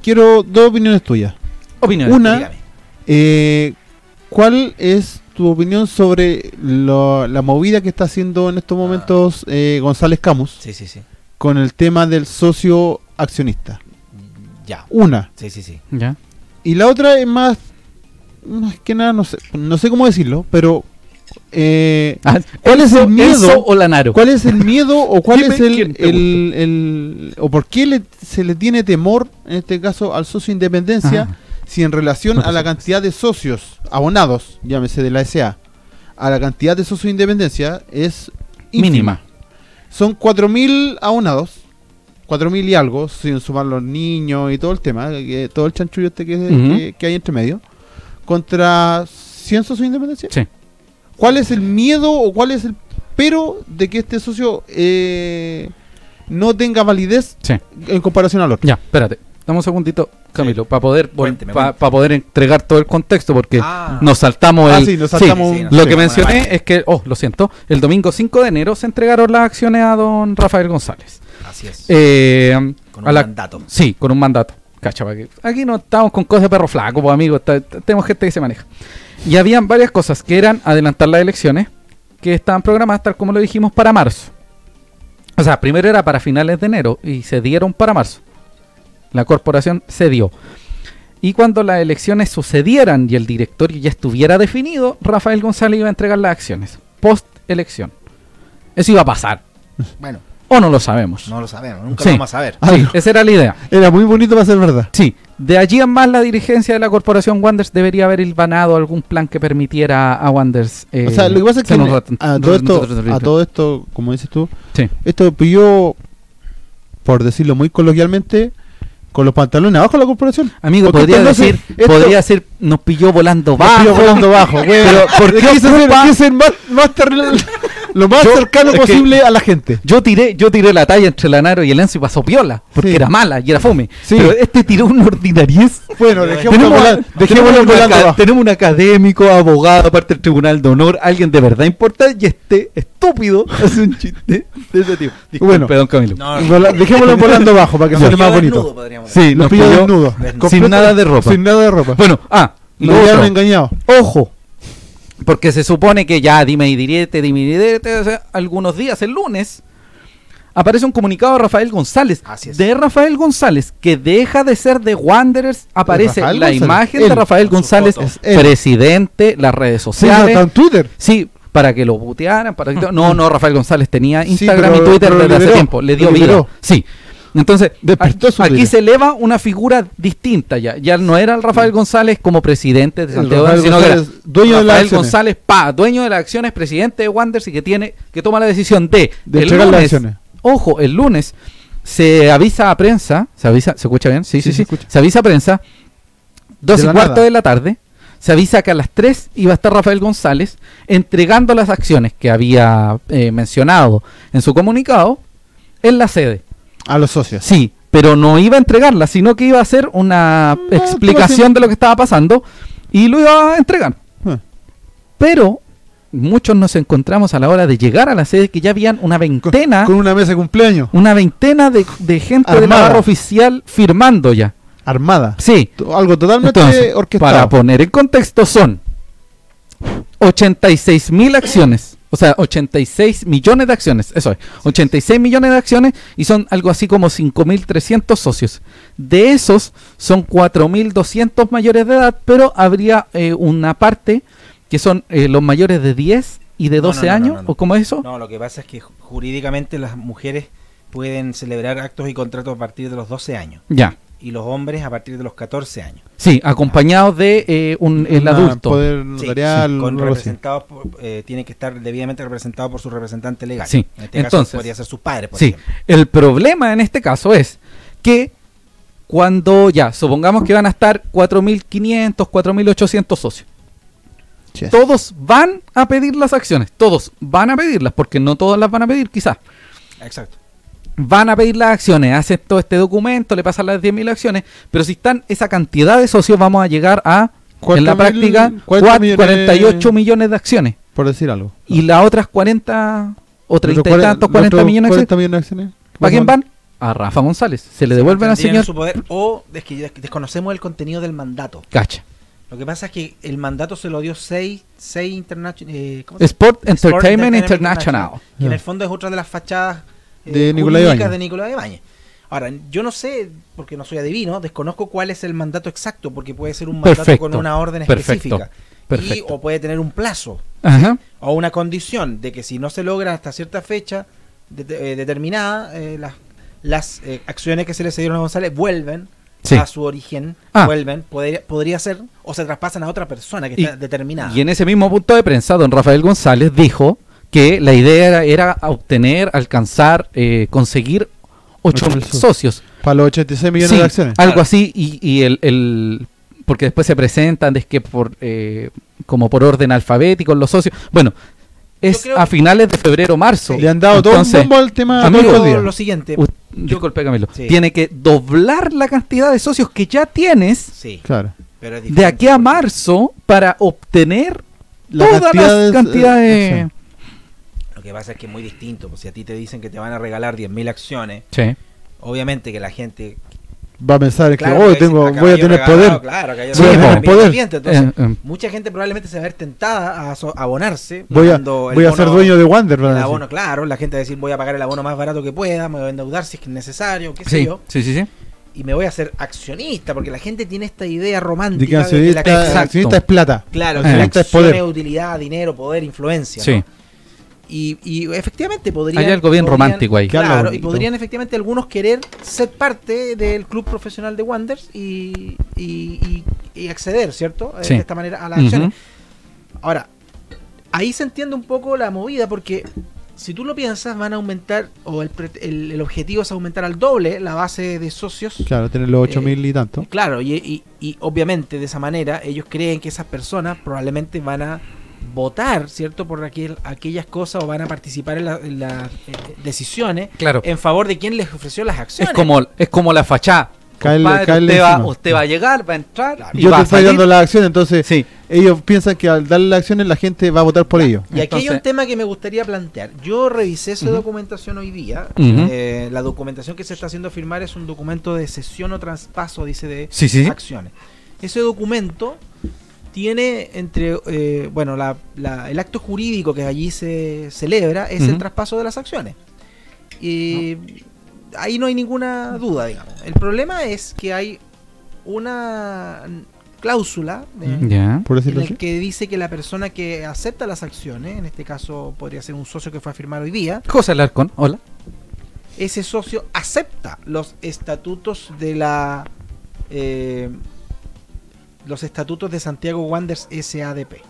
Quiero dos opiniones tuyas. Opiniones. Una, eh, ¿cuál es tu opinión sobre lo- la movida que está haciendo en estos momentos eh, González Camus Sí, sí, sí. con el tema del socio accionista? Ya. Una. Sí, sí, sí. ¿Ya? Y la otra es más, más que nada, no sé, no sé cómo decirlo, pero eh, Ah, ¿Cuál es el miedo? O Lanaro? ¿cuál es el miedo o [laughs] cuál Dime es el, el, el- o por qué le- se le tiene temor en este caso al socio independencia Ah. si en relación No a la cantidad de socios abonados, llámese de la SA, a la cantidad de socios independencia es ínfima? Mínima. son 4.000 aunados. 4.000 y algo, sin sumar los niños y todo el tema, que- todo el chanchullo este que, Ujú. que- que hay entre medio. Contra 100 socios de independencia. Sí. ¿Cuál es el miedo o cuál es el pero de que este socio eh, no tenga validez Sí. en comparación al otro? Ya, espérate. Dame un segundito, Camilo, para poder, Cuénteme, para cuénteme. poder entregar todo el contexto, porque Ah. nos saltamos Ah, sí, nos saltamos sí, un- sí, Lo Sí, que mencioné es que, oh, lo siento, el domingo 5 de enero se entregaron las acciones a don Rafael González. Así es. Eh, con un la- mandato. Sí, con un mandato. Cacha, aquí no estamos con cosas de perro flaco, pues amigos, tenemos gente que se maneja. Y habían varias cosas que eran adelantar las elecciones, que estaban programadas, tal como lo dijimos, para marzo. O sea, primero era para finales de enero y se dieron para marzo. La corporación se dio. Y cuando las elecciones sucedieran y el directorio ya estuviera definido, Rafael González iba a entregar las acciones. Post elección. Eso iba a pasar. Bueno, O no lo sabemos. no lo sabemos, nunca Sí. lo vamos a saber. Ah, Sí, esa era la idea. Era muy bonito para ser verdad. Sí, de allí en más la dirigencia de la corporación Wanders debería haber ilvanado algún plan que permitiera a Wanders. eh, o sea, lo que pasa es que ser rat- a, todo esto, a todo esto, como dices tú, Sí. esto pilló, por decirlo muy coloquialmente, con los pantalones abajo de la corporación. Amigo, podría decir, esto- podría decir, nos pilló volando Nos bajo. pilló volando bajo, [laughs] güey. Pero, ¿por qué quise ser, ocupa- quise ser más, más terrenal- lo más Yo- cercano posible a la gente. Yo tiré, yo tiré la talla entre la Naro y el Enzo y pasó piola, porque Sí. era mala y era fome. Sí. Pero este tiró una ordinariez. Bueno, Tenemos dejémoslo Tenemos, tenemos un volando abajo. tenemos un académico, abogado, aparte del Tribunal de Honor, alguien de verdad importante, y este estúpido [laughs] hace un chiste de ese tipo. Disculpe, Bueno. don Camilo. No, Vola- Dejémoslo volando abajo para que suene más bonito. desnudo, podríamos Sí, decir. Nos nos pilló desnudos. sin nada de ropa. Sin nada de ropa. Bueno, ah, lo otro. engañados. Ojo. Porque se supone que ya dime y direte, dime y direte, o sea, algunos días, el lunes, aparece un comunicado de Rafael González. Así es. De Rafael González, que deja de ser de Wanderers, aparece la González? imagen Él, de Rafael González, presidente, las redes Sí, sociales. está en Twitter. Sí, para que lo butearan, para que... [laughs] No, no, Rafael González tenía Sí, Instagram pero- y Twitter desde hace tiempo, le dio vida. Sí. Entonces, aquí se eleva una figura distinta ya. Ya no era el Rafael González como presidente de Santiago, Rafael sino que era González, dueño de las Rafael acciones. González, pa, dueño de las acciones, presidente de Wanderers y que tiene que toma la decisión de, De el las acciones. Ojo, el lunes se avisa a prensa, se avisa, ¿se escucha bien? Sí, Sí, sí, se sí. escucha. Se avisa a prensa, dos De y cuarto nada. de la tarde, se avisa que a las 3 iba a estar Rafael González entregando las acciones que había eh, mencionado en su comunicado en la sede. A los socios. Sí, pero no iba a entregarlas, sino que iba a hacer una No, explicación de lo que estaba pasando y lo iba a entregar. Ah. Pero muchos nos encontramos a la hora de llegar a la sede que ya habían una veintena, con una mesa de cumpleaños. una veintena de, de gente de la barra oficial firmando ya. Armada. Sí. Algo totalmente Entonces, orquestado. para poner en contexto son 86 mil acciones. O sea, 86 millones de acciones. Eso es. 86 millones de acciones y son algo así como 5.300 socios. De esos son 4.200 mayores de edad, pero habría eh, una parte que son eh, los mayores de 10 y de No, no, 12 no, no, años. no. ¿O cómo es eso? No, lo que pasa es que ju- jurídicamente las mujeres pueden celebrar actos y contratos a partir de los 12 años Ya. Y los hombres a partir de los 14 años. Sí, acompañados de eh, un, el Una adulto. Poder Sí, notarial. sí, con representados, por- eh, tiene que estar debidamente representado por su representante legal. Sí, En este entonces- caso podría ser sus padres, por Sí, ejemplo. el problema en este caso es que cuando ya, supongamos que van a estar 4.500, 4.800 socios, Yes. todos van a pedir las acciones, todos van a pedirlas, porque no todas las van a pedir quizás. Exacto. Van a pedir las acciones, hacen todo este documento, le pasan las 10.000 acciones, pero si están esa cantidad de socios vamos a llegar a, en la 40.000, práctica, 40 cua- millones- 48 millones de acciones. Por decir algo. Y las otras 40 o 30 y tantos, cuaren- 40 los millones de acciones, 40 millones de acciones. ¿para quién van? A Rafa González. Se le devuelven al señor su poder o es que des- desconocemos el contenido del mandato. Cacha. Lo que pasa es que el mandato se lo dio 6 seis international eh. Sport Sport Entertainment International. Que en el fondo es otra de las fachadas De jurídicas Ibáñez. de Nicolás Ibáñez. Ahora, yo no sé, porque no soy adivino, desconozco cuál es el mandato exacto, porque puede ser un mandato Perfecto, con una orden perfecto, específica. Y, o puede tener un plazo Ajá. o una condición de que si no se logra hasta cierta fecha de- eh, determinada, eh, las, las eh, acciones que se le cedieron a González vuelven Sí. a su origen, Ah. vuelven, podría, podría ser, o se traspasan a otra persona que Y- está determinada. Y en ese mismo punto de prensa, don Rafael González dijo que la idea era, era obtener, alcanzar, eh, conseguir 8 Ocho mil mil socios. Para los 86 millones Sí, de acciones. algo Claro. así, y, y el, el- porque después se presentan es que por eh, como por orden alfabético los socios. Bueno, es creo- a finales de febrero marzo. Le han dado Entonces, todo un bombo al tema amigo, días. lo siguiente. u- disculpe Camilo, Sí. tiene que doblar la cantidad de socios que ya tienes Sí, Claro. pero de aquí a porque- marzo para obtener La todas cantidad las de- cantidades. acciones. Lo que pasa es que es muy distinto. Pues si a ti te dicen que te van a regalar 10.000 acciones, Sí. obviamente que la gente. Va a pensar que Claro, hoy tengo, acá voy a tener regalado, poder. Claro, Sí, Entonces, Eh, eh. mucha gente probablemente se va a ver tentada a, so- a abonarse. Voy a, voy a ser dueño de Wander. El decir. abono, claro. La gente va a decir, voy a pagar el abono más barato que pueda, me voy a endeudar si es que es necesario, qué sé yo. sí, sí, sí. Y me voy a hacer accionista, porque la gente tiene esta idea De que romántica de que la accionista, es plata. Claro, Eh. que la Accionista es acción poder. es utilidad, dinero, poder, influencia. Sí. ¿no? Y, y efectivamente podrían. Hay algo bien podrían- romántico ahí. Claro, Claro, y podrían efectivamente algunos querer ser parte del club profesional de Wonders y, y, y- y acceder, ¿cierto? Eh, Sí. De esta manera a las acciones. Ahora, ahí se entiende un poco la movida porque si tú lo piensas, van a aumentar, o el, el, el objetivo es aumentar al doble la base de socios. Claro, tener los 8000 y tanto. Claro, y, y- y obviamente de esa manera ellos creen que esas personas probablemente van a votar, ¿cierto? Por aquel, aquellas cosas o van a participar en, la- en las eh, decisiones Claro. en favor de quien les ofreció las Es acciones. como, es como la fachada. Caerle- Compadre, caerle usted, va, usted va a llegar, va a entrar Claro. y Yo va te estoy dando las acciones, entonces Sí. ellos piensan que al darle las acciones la gente va a votar por ellos. Y aquí hay un tema que me gustaría plantear. Yo revisé esa documentación hoy día. Eh, la documentación que se está haciendo firmar es un documento de cesión o traspaso, dice, de sí, sí. acciones. Ese documento tiene entre, eh, bueno, la- la- el acto jurídico que allí se celebra es el traspaso de las acciones. Y ahí no hay ninguna duda, digamos. El problema es que hay una cláusula eh, Ya. Por en decirlo el así. que dice que la persona que acepta las acciones, en este caso podría ser un socio que fue a firmar hoy día, José Alarcón, hola. ese socio acepta los estatutos de la eh, los estatutos de Santiago Wanderers SADP.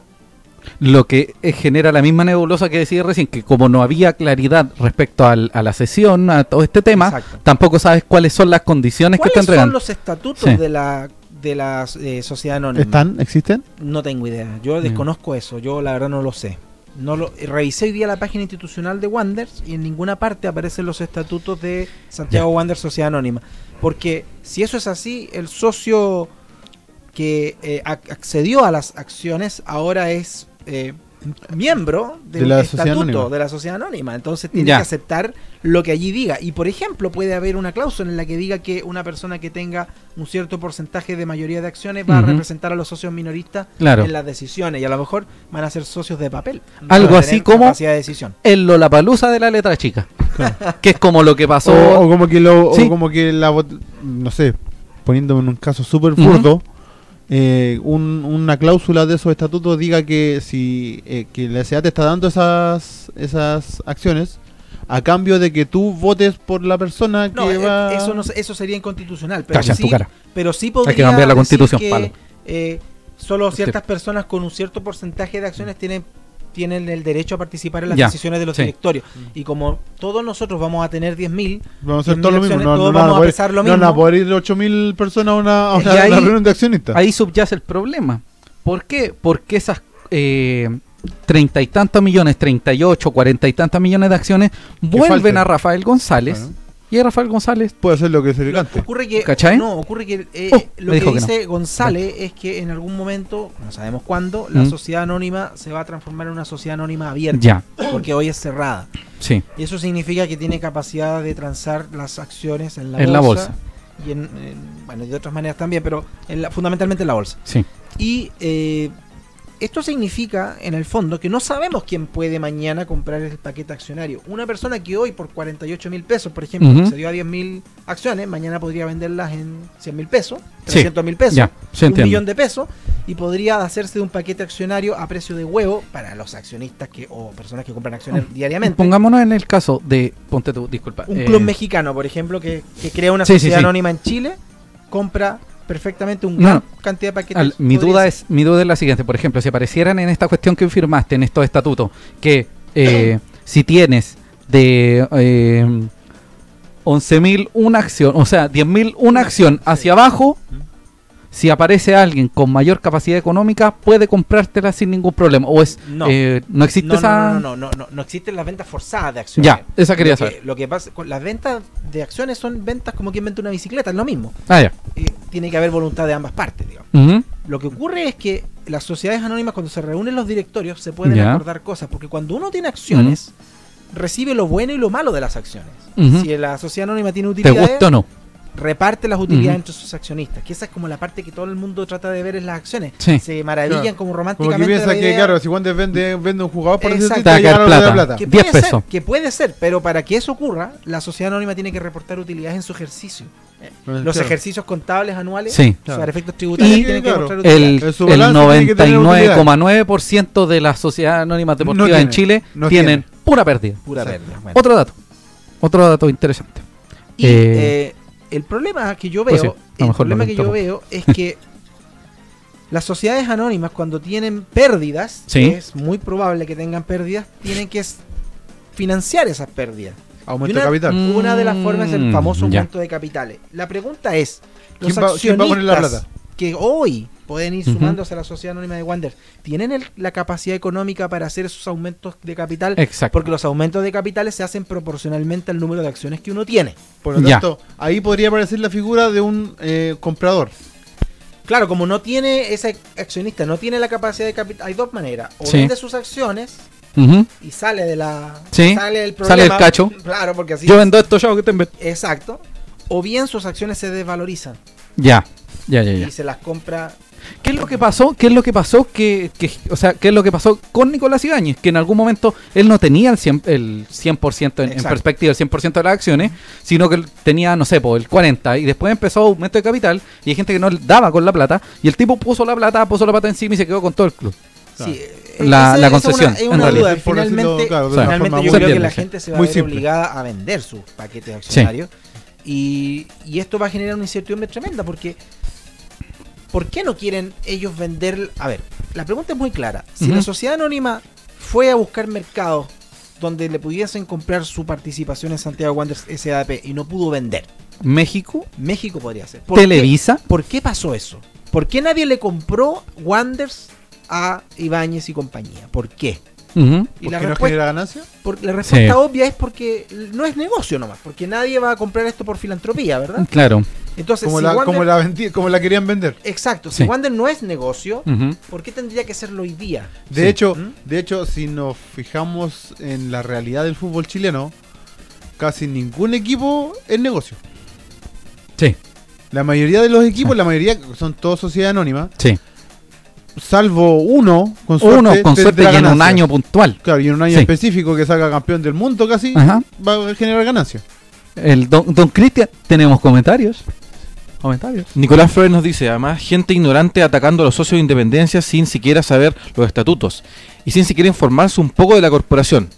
Lo que eh, genera la misma nebulosa que decía recién, que como no había claridad respecto al- a la sesión, a todo este tema, Exacto. tampoco sabes cuáles son las condiciones que ¿Cuáles está son entregando. los estatutos Sí. de la de la eh, sociedad anónima? ¿Están? ¿Existen? No tengo idea. Yo desconozco eso. Yo la verdad no lo sé. No lo revisé hoy día la página institucional de Wanderers y en ninguna parte aparecen los estatutos de Santiago Wanderers Sociedad Anónima. Porque si eso es así, el socio que eh, ac- accedió a las acciones ahora es eh, miembro del De la sociedad estatuto de la sociedad anónima. Entonces tiene Ya. que aceptar lo que allí diga. Y por ejemplo, puede haber una cláusula en la que diga que una persona que tenga un cierto porcentaje de mayoría de acciones va a representar a los socios minoristas Claro. en las decisiones y a lo mejor van a ser socios de papel. Algo así como- de decisión. El Lollapalooza de la letra chica. [laughs] que es como lo que pasó. O, o como que lo, Sí. o como que la vot- no sé, poniéndome en un caso súper burdo, eh, un- una cláusula de esos estatutos diga que si eh, que la SEA te está dando esas esas acciones a cambio de que tú votes por la persona que No, eh, va eso, no, eso sería inconstitucional. Pero Calla sí, tu cara. pero sí podría que cambiar la decir constitución, que, palo. eh, solo ciertas personas con un cierto porcentaje de acciones tienen tienen el derecho a participar en las Ya, decisiones de los sí. directorios. Y como todos nosotros vamos a tener 10.000, Vamos a hacer 10.000 todo lo mismo. No, todos no, no vamos a pesar lo no van a mismo. poder ir 8000 personas a una, a Y una- reunión de accionistas. Ahí subyace el problema. ¿Por qué? Porque esas eh, treinta y tantos millones, treinta y ocho, cuarenta y tantos millones de acciones vuelven a Rafael González. Claro. Y Rafael González, Puede hacer lo que se le cante. Ocurre que, ¿Cachai? No, ocurre que eh, Oh, lo que dice González es que en algún momento, no sabemos cuándo, la Mm. sociedad anónima se va a transformar en una sociedad anónima abierta. ya, Porque hoy es cerrada. sí. Y eso significa que tiene capacidad de transar las acciones en la En bolsa. la bolsa. Y en, en- bueno, de otras maneras también, pero en la- fundamentalmente en la bolsa. Sí. Y eh, esto significa, en el fondo, que no sabemos quién puede mañana comprar el paquete accionario. Una persona que hoy por 48 mil pesos, por ejemplo, Ujú. accedió a 10 mil acciones, mañana podría venderlas en 100 mil pesos, Sí, 300 mil pesos, Ya, se un millón de pesos, y podría hacerse de un paquete accionario a precio de huevo para los accionistas que o personas que compran acciones Oh, diariamente. Pongámonos en el caso de, ponte tú, disculpa. Un eh, club mexicano, por ejemplo, que, que crea una sí, sociedad sí. anónima en Chile, compra perfectamente No, gran cantidad de paquetes. al- mi duda ser- es mi duda es la siguiente. Por ejemplo si aparecieran en esta cuestión que firmaste en estos estatutos que eh, [clears throat] si tienes de eh, 11.000 una acción, o sea, 10.000 una acción hacia abajo, si aparece alguien con mayor capacidad económica, puede comprártela sin ningún problema. O es, No. eh, no existe no, no, esa... no, no, no, no, no existen las ventas forzadas de acciones. Ya, esa quería lo que, saber. Lo que pasa con las ventas de acciones son ventas como quien vende una bicicleta, es lo mismo. Ah, ya. Eh, tiene que haber voluntad de ambas partes, digamos. Lo que ocurre es que las sociedades anónimas, cuando se reúnen los directorios, se pueden Ya. acordar cosas. Porque cuando uno tiene acciones, recibe lo bueno y lo malo de las acciones. Si la sociedad anónima tiene ¿Te utilidades, gusta o no? Reparte las utilidades entre sus accionistas. Que esa es como la parte que todo el mundo trata de ver en las acciones. Sí. Se maravillan Claro. como Como que románticamente. de piensa que, claro, si Wander vende, vende un jugador por Exacto. decir, Te va a quedar llegar a la plata. Que 10 puede pesos. ser, que puede ser, pero para que eso ocurra, la sociedad anónima tiene que reportar utilidades en su ejercicio. Eh, Claro. Los ejercicios contables anuales, Sí. o sea, Claro. efectos tributarios, Y- tienen que claro, mostrar utilidades. El, el balance tiene que tener 99,9% de las sociedades anónimas deportivas tiene, en Chile no tienen tiene. pura pérdida. Pura Exacto. pérdida. Bueno. Otro dato. Otro dato interesante. Y Eh, eh, el problema que yo veo, pues sí, lo el mejor problema que yo veo es que [laughs] las sociedades anónimas cuando tienen pérdidas, Sí. que es muy probable que tengan pérdidas, tienen que financiar esas pérdidas. Aumento una- de capital. Mm, Una de las formas es el famoso ya. aumento de capitales. La pregunta es, los ¿Quién va- quién va a poner la accionistas plata? que hoy pueden ir sumándose a la sociedad anónima de Wander, ¿tienen el- la capacidad económica para hacer esos aumentos de capital? Exacto. Porque los aumentos de capitales se hacen proporcionalmente al número de acciones que uno tiene. Por lo Ya. tanto, ahí podría aparecer la figura de un eh, comprador. Claro, como no tiene ese accionista, no tiene la capacidad de capital, hay dos maneras. O Sí. vende sus acciones y sale de la Sí, sale del sale el problema. cacho. Claro, porque así Yo es. vendo esto, yo que te Exacto. O bien sus acciones se desvalorizan Ya, ya, ya, ya. y se las compra. ¿Qué es lo que pasó? ¿Qué es lo que pasó? Que, que- o sea, ¿qué es lo que pasó con Nicolás Ibáñez? Que en algún momento él no tenía el 100%, el 100% en, en perspectiva, el 100% de las acciones, sino que él tenía, no sé, po, el 40%, y después empezó aumento de capital, y hay gente que no le daba con la plata, y el tipo puso la plata, puso la plata encima y se quedó con todo el club. Claro. Sí, La- la es concesión, una- Es en una, duda. Por decirlo, Finalmente, claro, finalmente yo creo que la sí. gente se va a ver obligada a vender sus paquetes accionarios. Y, y esto va a generar una incertidumbre tremenda porque ¿por qué no quieren ellos vender? A ver, la pregunta es muy clara. Si la sociedad anónima fue a buscar mercados donde le pudiesen comprar su participación en Santiago Wanderers SAP y no pudo vender, México, México podría ser. ¿Por qué? Televisa, ¿Por qué pasó eso? ¿Por qué nadie le compró Wanders a Ibáñez y compañía? ¿Por qué? ujú, Y ¿Por la qué no respuesta, genera ganancia? por- la respuesta Sí. obvia es porque no es negocio nomás, porque nadie va a comprar esto por filantropía, ¿verdad? claro. Entonces, Como si la, Wander- como, la vendi- como la querían vender. exacto, si Sí. Wander no es negocio, ujú. ¿por qué tendría que serlo hoy día? De Sí. hecho, ¿Mm? de hecho, si nos fijamos en la realidad del fútbol chileno, casi ningún equipo es negocio. Sí, La mayoría de los equipos, la mayoría son todos sociedades anónimas, sí. salvo uno con suerte, Uno con suerte y en un año puntual. Claro, y en un año Sí. específico que salga campeón del mundo casi, Ajá. va a generar ganancia. El don, don Cristian, tenemos comentarios. Nicolás Flores nos dice, además, gente ignorante atacando a los socios de Independencia sin siquiera saber los estatutos y sin siquiera informarse un poco de la corporación.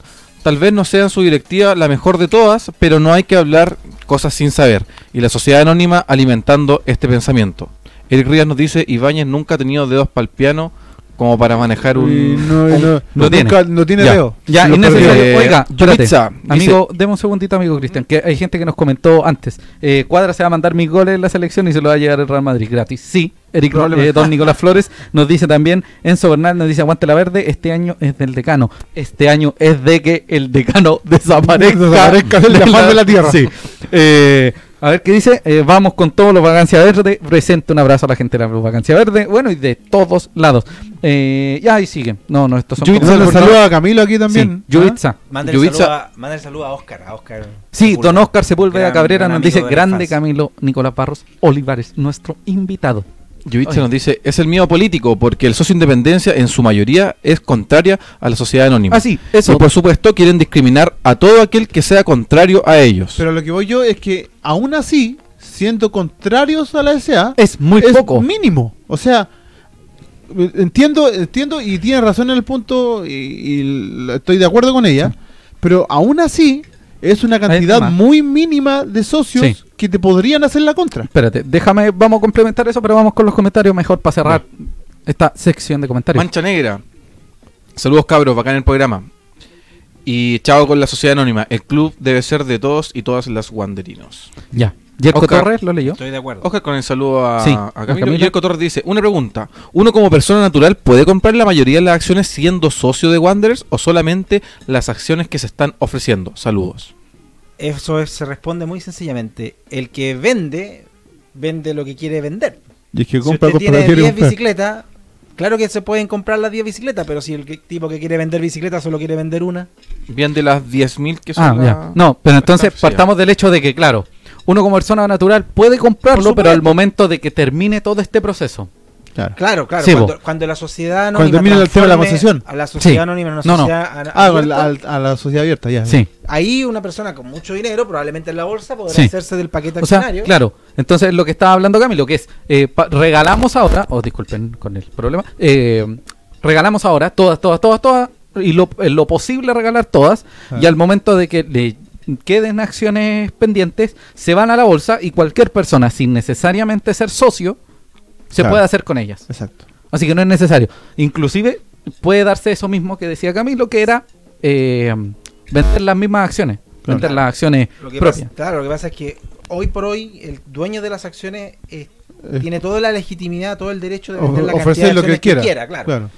Tal vez no sea su directiva la mejor de todas, pero no hay que hablar cosas sin saber. Y la sociedad anónima alimentando este pensamiento. Eric Rías nos dice, Ibáñez nunca ha tenido dedos para el piano como para manejar un... Y no, un- no- no nunca- no tiene Ya, dedo. Ya, Lo innecesario. Eh, Oiga, espérate. Dice- Amigo, deme un segundito, amigo Cristian, que hay gente que nos comentó antes. Eh, Cuadra se va a mandar mis goles en la selección y se lo va a llevar el Real Madrid gratis. Sí, Eric, eh, don Nicolás [laughs] Flores nos dice también, Enzo Bernal nos dice, aguante la verde, este año es del decano. Este año es de que el decano [laughs] desaparezca, Desaparezca de la de la tierra. Sí. Eh, a ver qué dice. Eh, vamos con todos los Vacancia Verde. Presente un abrazo a la gente de la Vacancia Verde. Bueno, y de todos lados. Eh, ya ahí siguen. No, no, estos son por saludo favor. a Camilo aquí también. Sí, Yubitsa. Mándale Yubitsa- saludo, a, mándale saludo a Oscar, a Oscar. Sí, Sepúlveda. don Oscar Sepúlveda Gran- Cabrera gran nos dice grande. Camilo Nicolás Barros Olivares, nuestro invitado. Oye. nos dice, es el miedo político, porque el socio independencia en su mayoría es contraria a la sociedad anónima. Ah, sí, Y eso. por supuesto quieren discriminar a todo aquel que sea contrario a ellos. Pero lo que voy yo es que, aún así, siendo contrarios a la SA, es muy es poco. mínimo. O sea, entiendo, entiendo y tiene razón en el punto y, y estoy de acuerdo con ella, pero aún así es una cantidad muy mínima de socios Sí. Que te podrían hacer la contra. Espérate, déjame, vamos a complementar eso, pero vamos con los comentarios mejor para cerrar esta sección de comentarios. Mancha Negra. Saludos cabros, bacán el programa. Y chao con la sociedad anónima. El club debe ser de todos y todas las wanderinos. Ya. Yerko Oscar. Torres lo leyó. Estoy de acuerdo. Oscar con el saludo a, Sí, a a Camilo. Camilo. Yerko Torres dice, una pregunta. ¿Uno como persona natural puede comprar la mayoría de las acciones siendo socio de Wanderers o solamente las acciones que se están ofreciendo? Saludos. Eso es- se responde muy sencillamente. El que vende, vende lo que quiere vender. Y es que Si compra, usted compra, tiene quiere 10 comprar. bicicletas, claro que se pueden comprar las 10 bicicletas, pero si el que- tipo que quiere vender bicicletas solo quiere vender una, Bien de las 10.000 que son Ah, la- ya. No, pero entonces partamos del hecho de que, claro, uno como persona natural puede comprarlo, pero al momento de que termine todo este proceso. Claro. Claro, claro. Sí, cuando, la sociedad anónima. Cuando termine el tema de la concesión. A la sociedad Sí. anónima una No, no. sociedad ana- Ah, abierta, a la sociedad abierta, ya. Sí. Ahí una persona con mucho dinero, probablemente en la bolsa, podrá hacerse del paquete O sea, accionario. claro. Entonces, lo que estaba hablando Camilo, que es, eh, regalamos ahora, o disculpen con el problema, eh, regalamos ahora todas, todas, todas, todas, y lo, en lo posible regalar todas, Ah. y al momento de que le queden acciones pendientes, se van a la bolsa y cualquier persona, sin necesariamente ser socio, se Claro. puede hacer con ellas. Exacto. Así que no es necesario. Inclusive puede darse eso mismo que decía Camilo, que era eh, vender las mismas acciones, Claro. vender las acciones Lo que propias. pasa, claro, lo que pasa es que hoy por hoy el dueño de las acciones eh, Eh, tiene toda la legitimidad, todo el derecho de o- vender la ofrecer cantidad de lo que acciones quiera. claro.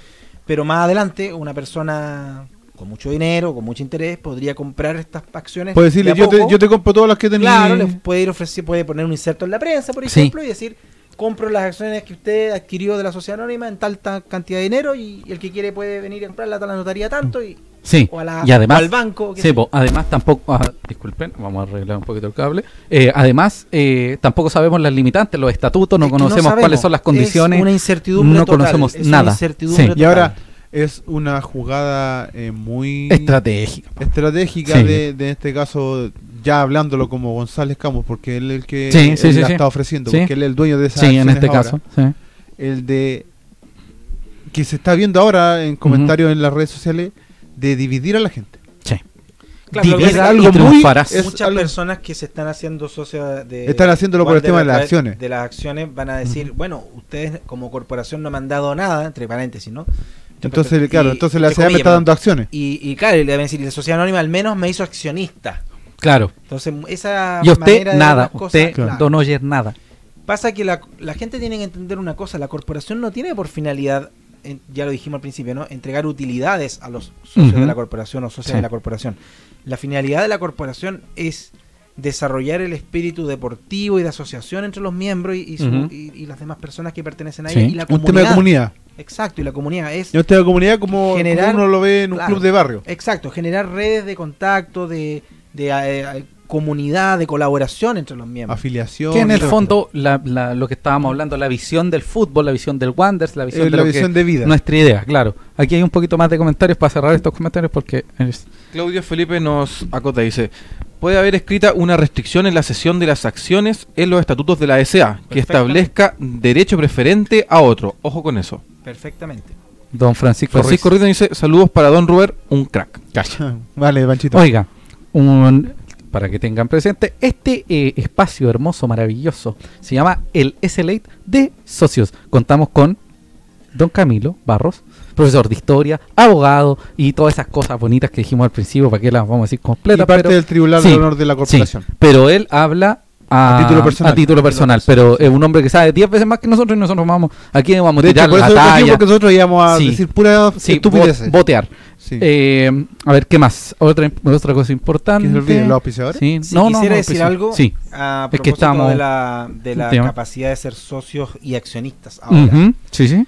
Pero más adelante, una persona con mucho dinero, con mucho interés, podría comprar estas acciones. Puede decirle, de a yo te, yo te compro todas las que tenía. Claro, le puede ir ofrecer, puede poner un inserto en la prensa, por Sí. ejemplo, y decir, compro las acciones que usted adquirió de la sociedad anónima en tal, ta- cantidad de dinero y, el que quiere puede venir a comprarla a la notaría tanto y, Sí, o, a la, y además, o al banco. sí, po, además tampoco, ah, disculpen, vamos a arreglar un poquito el cable. Eh, además, eh, tampoco sabemos las limitantes, los estatutos, no Es conocemos cuáles son las condiciones. Es una incertidumbre no total, conocemos es una nada. incertidumbre Sí. Y ahora es una jugada eh, muy Estratégica. estratégica Sí. de, de este caso, ya hablándolo como González Campos, porque él es el que Sí, sí, él sí, la sí. está ofreciendo, Sí. porque él es el dueño de esas Sí, en acciones este ahora. caso. sí. El de que se está viendo ahora en comentarios en las redes sociales de dividir a la gente. Sí. Claro, que algo muy- es muchas algo- personas que se están haciendo socios de Están haciéndolo por el tema de las acciones. de las acciones van a decir bueno ustedes como corporación no me han dado nada entre paréntesis no Entonces, Y- claro, entonces la sociedad me está dando acciones. y, y claro y le decir y la sociedad anónima al menos me hizo accionista Claro. entonces esa Y usted manera de nada, cosas, usted, claro. Don Oyer, nada. pasa que la, la gente tiene que entender una cosa la corporación no tiene por finalidad en- ya lo dijimos al principio no entregar utilidades a los socios de la corporación o socios Sí. de la corporación la finalidad de la corporación es desarrollar el espíritu deportivo y de asociación entre los miembros y, y su- y- y las demás personas que pertenecen a Sí. ella y la Un comunidad. tema de comunidad. Exacto, y la comunidad es Y un tema de comunidad como, Generar- como uno lo ve en un claro. club de barrio. exacto, generar redes de contacto, de, de, eh, comunidad, de colaboración entre los miembros. Afiliación. Que en el fondo, la- la- lo que estábamos hablando, la visión del fútbol, la visión del Wanderers, la visión Eh, de la lo que- visión de vida. nuestra idea, claro. Aquí hay un poquito más de comentarios para cerrar estos comentarios porque es- Claudio Felipe nos acota, dice, puede haber escrita una restricción en la cesión de las acciones en los estatutos de la SA que Perfectamente. establezca derecho preferente a otro. Ojo con eso. Perfectamente. Don Francisco, Francisco Ruiz. Ruiz dice, saludos para Don Robert, un crack. [laughs] vale, Panchito. Oiga, un- para que tengan presente, este eh, espacio hermoso, maravilloso, se llama el SLate de socios. Contamos con Don Camilo Barros, profesor de historia, abogado y todas esas cosas bonitas que dijimos al principio, para que las vamos a decir y completas. parte pero- del Tribunal Sí, de Honor de la Corporación. Sí, pero él habla a, A título personal. a título personal, pero es un hombre que sabe 10 veces más que nosotros y nosotros vamos aquí vamos a De hecho, tirar por la eso que nosotros íbamos a Sí. decir pura Sí, estupideces. botear. Sí. Eh, a ver, ¿qué más? Otra, otra cosa importante. Que se olviden los auspiciadores. Sí, Si no, no, quisiera no, decir algo Sí. a Es que propósito estamos- de la, de la capacidad de ser socios y accionistas ahora. Ujú, Sí, sí.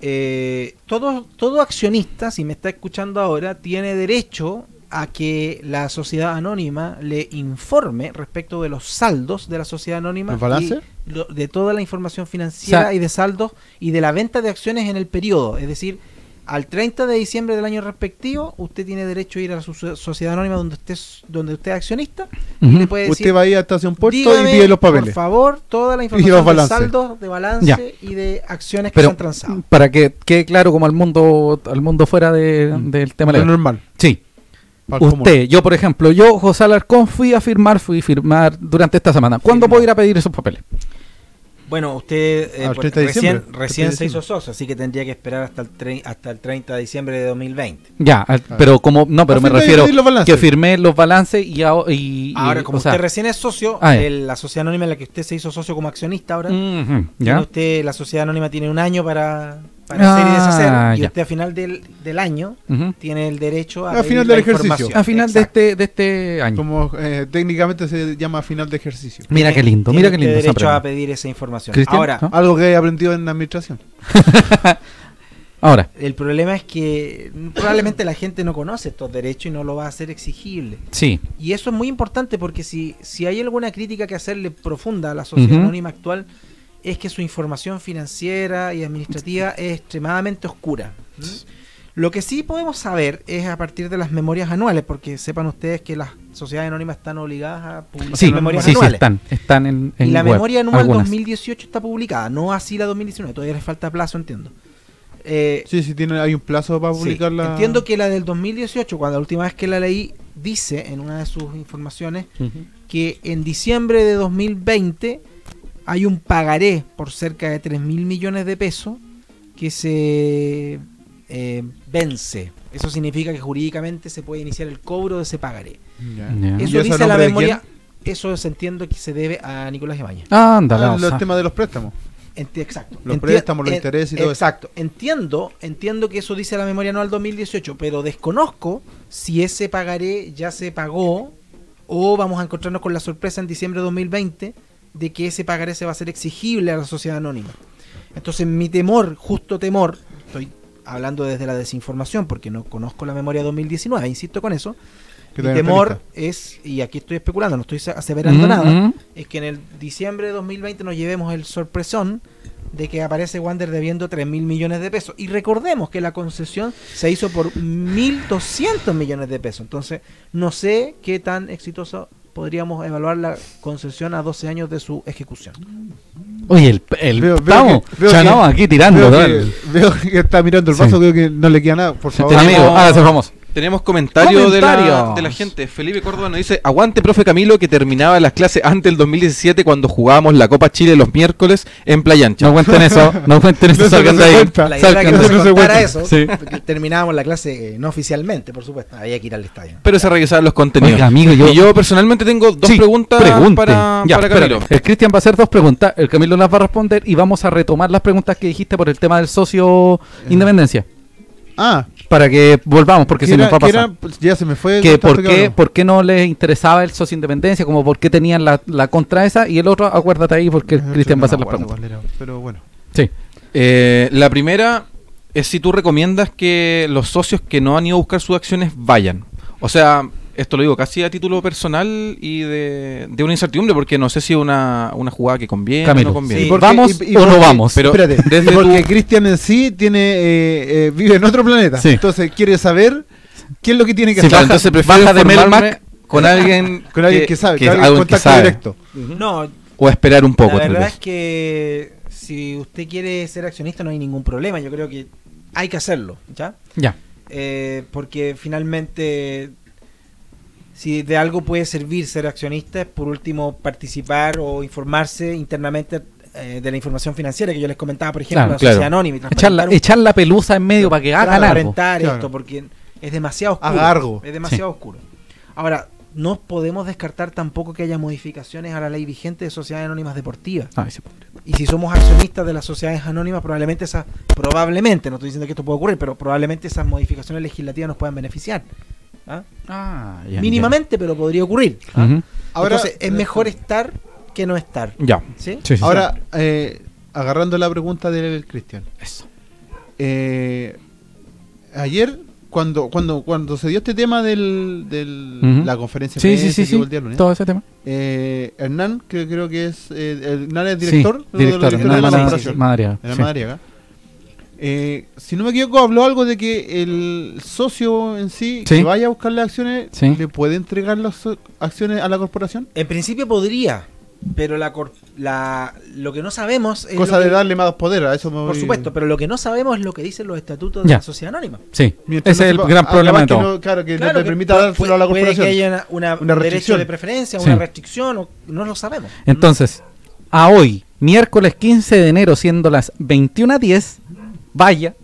Eh, todo, todo accionista, si me está escuchando ahora, tiene derecho a que la sociedad anónima le informe respecto de los saldos de la sociedad anónima y lo- de toda la información financiera O sea- y de saldos y de la venta de acciones en el periodo. Es decir, al 30 de diciembre del año respectivo, usted tiene derecho a ir a su so- sociedad anónima donde usted, es- donde usted es accionista y le puede decir, Usted va ahí a Estación Puerto y "Dígame, pide los papeles. Por favor, toda la información de saldos, de balance Ya. y de acciones que Pero se han transado. para que quede claro como al mundo al mundo fuera de- Mm. del tema legal. normal. Sí. para Usted, yo por ejemplo, yo José Alarcón fui a firmar, fui a firmar durante esta semana. ¿Cuándo puedo ir a pedir esos papeles? Bueno, usted eh, Al pues, 30 de recién, diciembre, 30 de recién se hizo socio, así que tendría que esperar hasta el, tre- hasta el 30 de diciembre de 2020. Ya, al- pero como no, pero A me refiero emitir los balances. que firmé los balances y, y- y- Ahora, como o sea, usted recién es socio, Ah, el- la sociedad anónima en la que usted se hizo socio como accionista ahora, tiene ya. usted, la sociedad anónima tiene un año para, para hacer y deshacer, Ah, y ya. usted a final del, del año tiene el derecho a A pedir final la del ejercicio. A final de este de este año. Como eh, técnicamente se llama final de ejercicio. Mira qué lindo, mira qué lindo. derecho a pedir esa información. Cristian, Ahora, ¿no? Algo que he aprendido en la administración. [laughs] Ahora, el problema es que probablemente la gente no conoce estos derechos y no lo va a hacer exigible. sí. Y eso es muy importante porque si, si hay alguna crítica que hacerle profunda a la sociedad Ujú. anónima actual, es que su información financiera y administrativa es extremadamente oscura. Lo que sí podemos saber es a partir de las memorias anuales, porque sepan ustedes que las sociedades anónimas están obligadas a publicar Sí, memorias sí, sí, anuales. están, están en, en y la web, memoria anual algunas. 2018 está publicada, no así la 2019, todavía les falta plazo, entiendo. Eh, Sí, sí, tiene, hay un plazo para Sí, publicarla. Entiendo que la del 2018, cuando la última vez que la leí, dice en una de sus informaciones que en diciembre de 2020 hay un pagaré por cerca de 3 mil millones de pesos que se eh, vence. Eso significa que jurídicamente se puede iniciar el cobro de ese pagaré. Ya. Ya. ¿Y Eso eso a dice la memoria. Eso se entiende que se debe a Nicolás Ibañez. Ándale, Ah, o los sea, temas de los préstamos. Enti- exacto. Los Enti- préstamos, los intereses y todo eso. Exacto. Entiendo, entiendo que eso dice la memoria anual 2018, pero desconozco si ese pagaré ya se pagó o vamos a encontrarnos con la sorpresa en diciembre de 2020 de que ese pagaré se va a hacer exigible a la sociedad anónima. Entonces mi temor, justo temor, estoy hablando desde la desinformación porque no conozco la memoria 2019, insisto con eso, mi temor es, y aquí estoy especulando, no estoy aseverando nada, es que en el diciembre de 2020 nos llevemos el sorpresón de que aparece Wander debiendo 3 mil millones de pesos. Y recordemos que la concesión se hizo por 1.200 millones de pesos. Entonces, no sé qué tan exitoso podríamos evaluar la concesión a 12 años de su ejecución. Oye, el, el Veo- veo estamos que- veo chanao que- aquí tirando. Veo que, veo que está mirando el Sí. vaso, creo que no le queda nada. Por favor. Amigo, hágase famoso. Tenemos comentarios de la, Comentarios. de la gente. Felipe Córdoba nos dice, aguante profe Camilo que terminaba las clases antes del 2017 cuando jugábamos la Copa Chile los miércoles en Playa Ancha. No cuenten eso, no cuenten [laughs] eso, No salgan de ahí. cuenta. La idea era que no se no se eso, Sí. porque terminábamos la clase eh, no oficialmente, por supuesto. Había que ir al estadio. Pero se revisaban los contenidos. Oiga, amigo, yo- Y yo personalmente tengo dos Sí, preguntas pregunte. para, Ya, para espérate. Camilo. El Cristian va a hacer dos preguntas, el Camilo las va a responder y vamos a retomar las preguntas que dijiste por el tema del socio independencia. Ah, Para que volvamos, porque que se era- nos va a pasar. era- pues, ya se me fue. que por qué, por qué no les interesaba el socio independencia, como por qué tenían la, la contra esa, y el otro, acuérdate ahí, porque Ah, Cristian no va a hacer las preguntas. Pero bueno. Sí. Eh, la primera es si tú recomiendas que los socios que no han ido a buscar sus acciones vayan. O sea, esto lo digo casi a título personal y de, de una incertidumbre, porque no sé si es una, una jugada que conviene Camilo, o no conviene. sí. porque- ¿Vamos y- y o no vamos? Pero Espérate, desde porque tu- Cristian en sí tiene eh, eh, vive en otro planeta. Sí. Entonces quiere saber qué es lo que tiene que Sí, hacer. Entonces prefiero baja de Melmac. con alguien Con alguien que, sabe, que con alguien que contacto sabe. directo. No, o esperar un poco la tal verdad vez. es que si usted quiere ser accionista no hay ningún problema. Yo creo que hay que hacerlo, ¿ya? Ya. Eh, porque finalmente, si de algo puede servir ser accionista, es por último participar o informarse internamente eh, de la información financiera que yo les comentaba, por ejemplo, Claro, la claro. sociedad anónima. y Echar la, un- echar la pelusa en medio para que transparentar Claro. esto, porque es demasiado oscuro. Haga algo. Es demasiado oscuro. Ahora, no podemos descartar tampoco que haya modificaciones a la ley vigente de sociedades anónimas deportivas. Podría. Y si somos accionistas de las sociedades anónimas, probablemente esas, probablemente, no estoy diciendo que esto pueda ocurrir, pero probablemente esas modificaciones legislativas nos puedan beneficiar. ¿Ah? Ah, ya, Mínimamente, pero podría ocurrir. ¿ah? Ahora- Entonces, es mejor estar que no estar. Ya. ¿sí? Sí, sí, sí. Ahora, eh, agarrando la pregunta del Cristian. Eso. Eh, ayer, cuando, cuando, cuando se dio este tema de del, Ujú. la conferencia Sí, sí, sí, que sí. hubo el día lunes, Todo ese tema. eh, Hernán, que creo que es eh, Hernán es director, de director, de la. Madariaga. Eh, si no me equivoco, habló algo de que el socio en sí, Sí. que vaya a buscar las acciones, Sí. le puede entregar las so- acciones a la corporación. En principio podría, pero la, cor- la lo que no sabemos es Cosa de que- darle más poder a eso. me Por voy- supuesto, pero lo que no sabemos es lo que dicen los estatutos de Ya. la sociedad anónima. Sí, Mientras ese no es el sepa- gran ah, problema de que no- claro, que Claro no te que permita puede- dárselo a la puede corporación. que haya una, Una un derecho restricción. de preferencia, Sí. una restricción, o no lo sabemos. Entonces, a hoy, miércoles 15 de enero, siendo las 21.10, vaya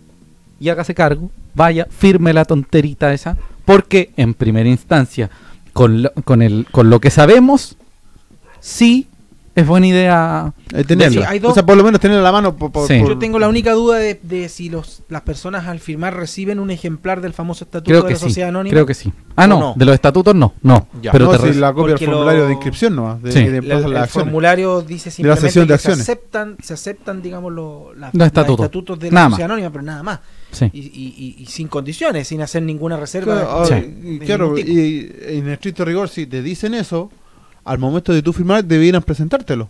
y hágase cargo, vaya, firme la tonterita esa, porque en primera instancia, con lo, con el, con lo que sabemos, sí es buena idea. Eh, tenerla. Sí, O sea, por lo menos tenerla a la mano. por- por- Sí. por- Yo tengo la única duda de, de si los, las personas al firmar reciben un ejemplar del famoso estatuto Creo de que la sí. sociedad anónima. Creo que sí. Ah, ¿O no, no? de los estatutos no, no. Ya. Pero no, te si la copia del formulario lo- de inscripción nomás, de te La- el acciones. formulario dice simplemente sesión de que se acciones. aceptan, se aceptan, digamos, lo- la- Los estatutos. estatutos de Nada la más. sociedad anónima, pero nada más. sí. Y, y- y- y sin condiciones, sin hacer ninguna reserva. Claro, de- Sí. de claro, y en estricto rigor, si te dicen eso, al momento de tú firmar, debieran presentártelo.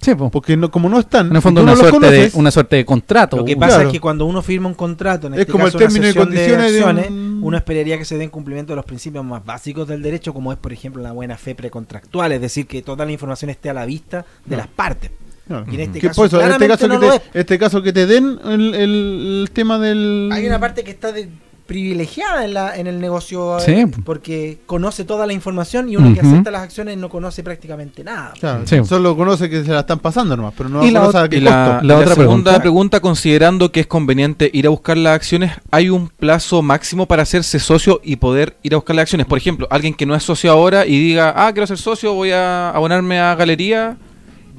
Sí, po. Porque no, como no están, en el fondo una no suerte, de, conoces, una suerte de contrato. Lo que pasa Claro. es que cuando uno firma un contrato, en Es este como el caso una término y de condiciones de acciones, un- uno esperaría que se den cumplimiento de los principios más básicos del derecho, como es, por ejemplo, la buena fe precontractual, es decir, que toda la información esté a la vista de No. las partes. Claro. Y en este caso, por eso, en este caso, no que te, este caso que te den el, el- el tema del... Hay una parte que está de- privilegiada en, la, en el negocio Sí. eh, porque conoce toda la información y uno que acepta las acciones no conoce prácticamente nada. Claro, Sí. Solo conoce que se la están pasando nomás, pero no Y la a qué Y la otra segunda pregunta- pregunta. considerando que es conveniente ir a buscar las acciones, ¿hay un plazo máximo para hacerse socio y poder ir a buscar las acciones? Por ejemplo, alguien que no es socio ahora y diga, ah, quiero ser socio, voy a abonarme a Galería.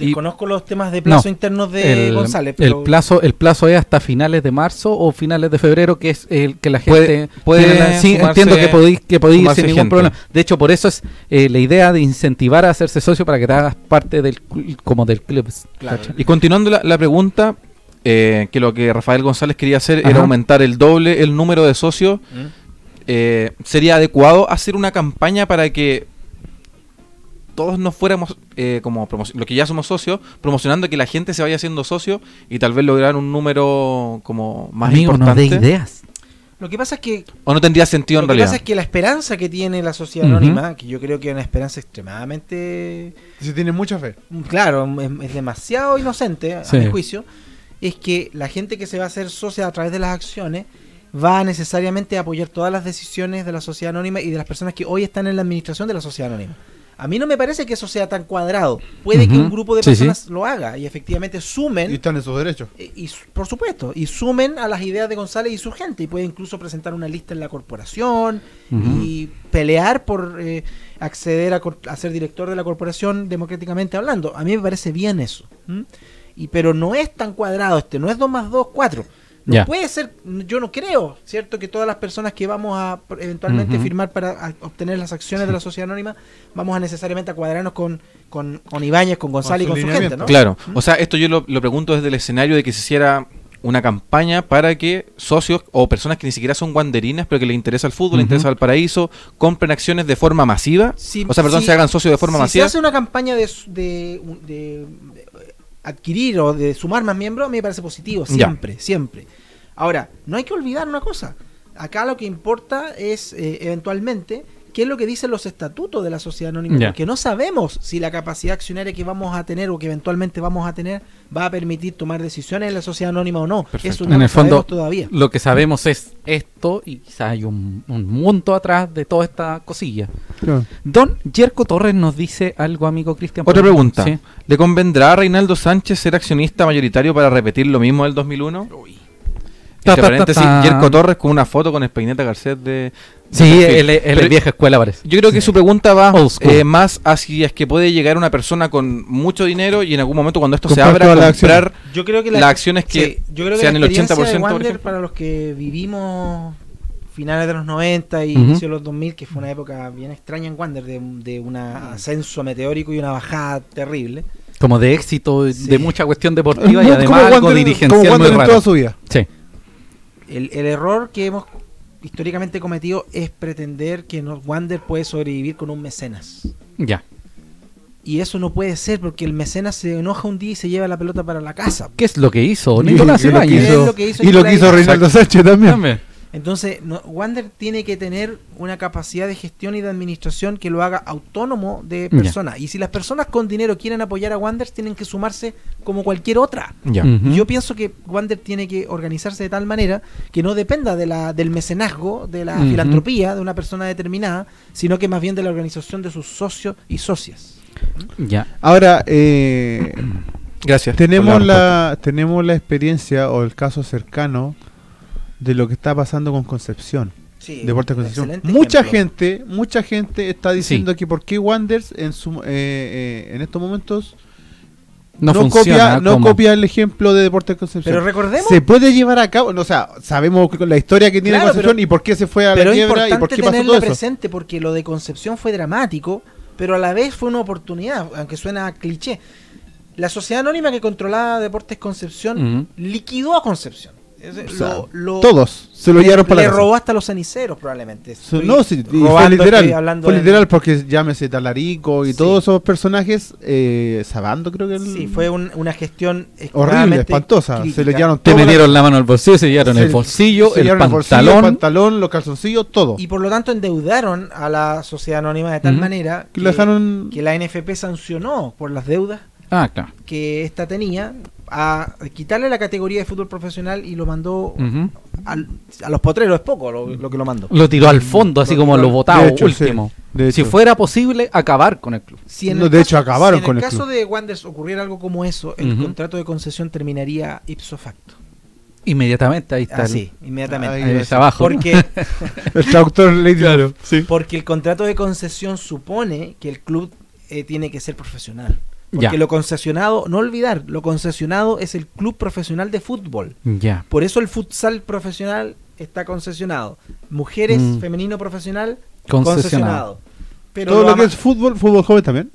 Y, Desconozco los temas de plazo No, internos de el, González, el pero plazo el plazo es hasta finales de marzo o finales de febrero que es el que la gente puede la- sí, entiendo que podéis que podéis sin ningún gente. problema de hecho por eso es eh, la idea de incentivar a hacerse socio para que te hagas parte del como del club y continuando la, la pregunta, eh, que lo que Rafael González quería hacer Ajá. era aumentar el doble el número de socios, ¿Mm? eh, ¿sería adecuado hacer una campaña para que todos nos fuéramos, eh, como promo- lo que ya somos socios, promocionando que la gente se vaya haciendo socio y tal vez lograr un número como más Amigo, no importante? de ideas lo que pasa es que ¿O no tendría sentido lo en que realidad? pasa es que la esperanza que tiene la sociedad anónima, que yo creo que es una esperanza extremadamente Si tiene mucha fe. claro, es, es demasiado inocente a Sí. mi juicio, es que la gente que se va a hacer socia a través de las acciones va a necesariamente apoyar todas las decisiones de la sociedad anónima y de las personas que hoy están en la administración de la sociedad anónima. A mí no me parece que eso sea tan cuadrado. Puede que un grupo de Sí, sí. personas lo haga y efectivamente sumen Y están en sus derechos. y por supuesto, y sumen a las ideas de González y su gente, y puede incluso presentar una lista en la corporación y pelear por eh, acceder a, cor- a ser director de la corporación democráticamente hablando. A mí me parece bien eso. Y pero no es tan cuadrado este, no es 2 más 2, 4. No Ya. puede ser, yo no creo, ¿cierto? Que todas las personas que vamos a eventualmente Ujú. firmar para obtener las acciones de la sociedad anónima, vamos a necesariamente a cuadrarnos con, con, con Ibáñez, con González y su con su gente. ¿no? Claro, ¿Mm? o sea, esto yo lo, lo pregunto desde el escenario de que se hiciera una campaña para que socios o personas que ni siquiera son guanderinas, pero que les interesa el fútbol, les Ujú. interesa el paraíso, compren acciones de forma masiva. Si- o sea, perdón, si- se hagan socios de forma si masiva. se hace una campaña de- de- de adquirir o de sumar más miembros, a mí me parece positivo, Ya. siempre, siempre. Ahora, no hay que olvidar una cosa. Acá lo que importa es, eh, eventualmente, qué es lo que dicen los estatutos de la sociedad anónima, Ya. porque no sabemos si la capacidad accionaria que vamos a tener o que eventualmente vamos a tener va a permitir tomar decisiones en la sociedad anónima o no. Perfecto. Eso no en el fondo todavía. lo que sabemos es esto y quizás hay un, un mundo atrás de toda esta cosilla Don Jerko Torres nos dice algo, amigo Cristian. Otra pregunta. Sí. ¿Le convendrá a Reinaldo Sánchez ser accionista mayoritario para repetir lo mismo del 2001? Ta, Entre paréntesis. Jerko Torres con una foto con Espineta Garcet de... Sí, él, es- vieja escuela, parece. Yo creo que su pregunta va eh, más hacia es que puede llegar una persona con mucho dinero y en algún momento cuando esto se Comprar abra, todas las comprar Yo creo que las acciones que yo creo que sean la el 80% experiencia de para los que vivimos finales de los 90 y Ujú. inicio de los 2000, que fue una época bien extraña en Wander, de, de un ascenso meteórico y una bajada terrible. Como de éxito, Sí. de mucha cuestión deportiva y [laughs] Como además algo Wander- dirigencial como muy Wander en raro. toda su vida. Sí. El, el error que hemos históricamente cometido es pretender que nos, Wander puede sobrevivir con un mecenas. Ya. Y eso no puede ser porque el mecenas se enoja un día y se lleva la pelota para la casa. ¿Qué es lo que hizo Nicolás [laughs] y hizo- lo que hizo y lo que hizo. Reinaldo Sánchez también. También. Entonces, no, Wander tiene que tener una capacidad de gestión y de administración que lo haga autónomo de personas. Y si las personas con dinero quieren apoyar a Wander, tienen que sumarse como cualquier otra. Ya. Ujú. Y Yo pienso que Wander tiene que organizarse de tal manera que no dependa de la, del mecenazgo, de la filantropía de una persona determinada, sino que más bien de la organización de sus socios y socias. Ya. Ahora, eh, Gracias. Tenemos la, tenemos la experiencia o el caso cercano de lo que está pasando con Concepción. Sí, Deportes Concepción. Mucha ejemplo. gente, mucha gente está diciendo que por qué Wanders en su eh, eh, en estos momentos No, no, funciona copia, no copia el ejemplo de Deportes Concepción. Pero recordemos, se puede llevar a cabo, no, o sea, sabemos que- la historia que tiene Claro, Concepción pero- y por qué se fue a la es quiebra y importante por qué pasó todo eso. presente porque lo de Concepción fue dramático, pero a la vez fue una oportunidad, aunque suena a cliché. La sociedad anónima que controlaba Deportes Concepción liquidó a Concepción. Es- O sea, lo- lo- Todos se lo le- llevaron para Le la casa. robó hasta los ceniceros probablemente. No, sí, fue literal, fue literal porque llámese Talarico y Sí. todos esos personajes, eh, Sabando creo que el- Sí, fue un- una gestión horrible, espantosa. Se le llevaron Te la- metieron la mano al bolsillo, se llevaron se- el bolsillo, se el llevaron bolsillo, pantalón. el pantalón, los calzoncillos, todo. Y por lo tanto endeudaron a la sociedad anónima de tal manera que lo dejaron que la NFP sancionó por las deudas Ah, claro. que esta tenía a quitarle la categoría de fútbol profesional y lo mandó al- a los potreros, es poco lo, lo que lo mandó. Lo tiró al fondo, así Lo como lo votado hecho, último. sí, de si fuera posible, acabar con el club. Si en No, el de caso- hecho, acabaron si con en el el caso club. de Wanderers ocurriera algo como eso, el contrato de concesión terminaría ipso facto. Inmediatamente, ahí está. el- Así, inmediatamente. Ahí ahí está abajo. ¿no? Porque, [laughs] el traductor Lady Claro, sí. porque el contrato de concesión supone que el club eh, tiene que ser profesional. Porque Ya. lo concesionado, no olvidar, lo concesionado es el club profesional de fútbol. Ya. Por eso el futsal profesional está concesionado. Mujeres, Mm. femenino profesional, Concesionado. concesionado. Pero Todo lo, lo que es fútbol, fútbol joven también.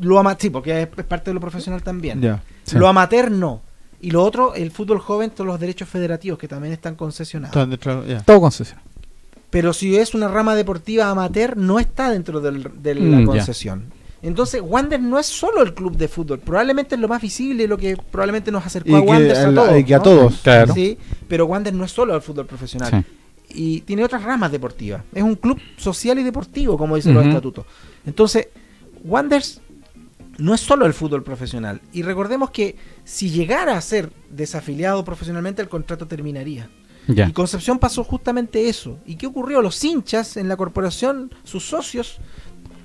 lo ama- sí, porque es, es parte de lo profesional también. Ya. Sí. Lo amateur no. Y lo otro, el fútbol joven, todos los derechos federativos que también están concesionados. Están dentro- ya. Todo concesión. Pero si es una rama deportiva amateur, no está dentro del- de la Mm, concesión. Entonces, Wander no es solo el club de fútbol, probablemente es lo más visible, lo que probablemente nos acercó Y a Wander a todos. y que a ¿no? todos. Claro. Sí, pero Wander no es solo el fútbol profesional. Sí. Y tiene otras ramas deportivas. Es un club social y deportivo, como dicen los estatutos. Entonces, Wanders no es solo el fútbol profesional. Y recordemos que si llegara a ser desafiliado profesionalmente, el contrato terminaría. Ya. Y Concepción pasó justamente eso. ¿Y qué ocurrió? Los hinchas en la corporación, sus socios,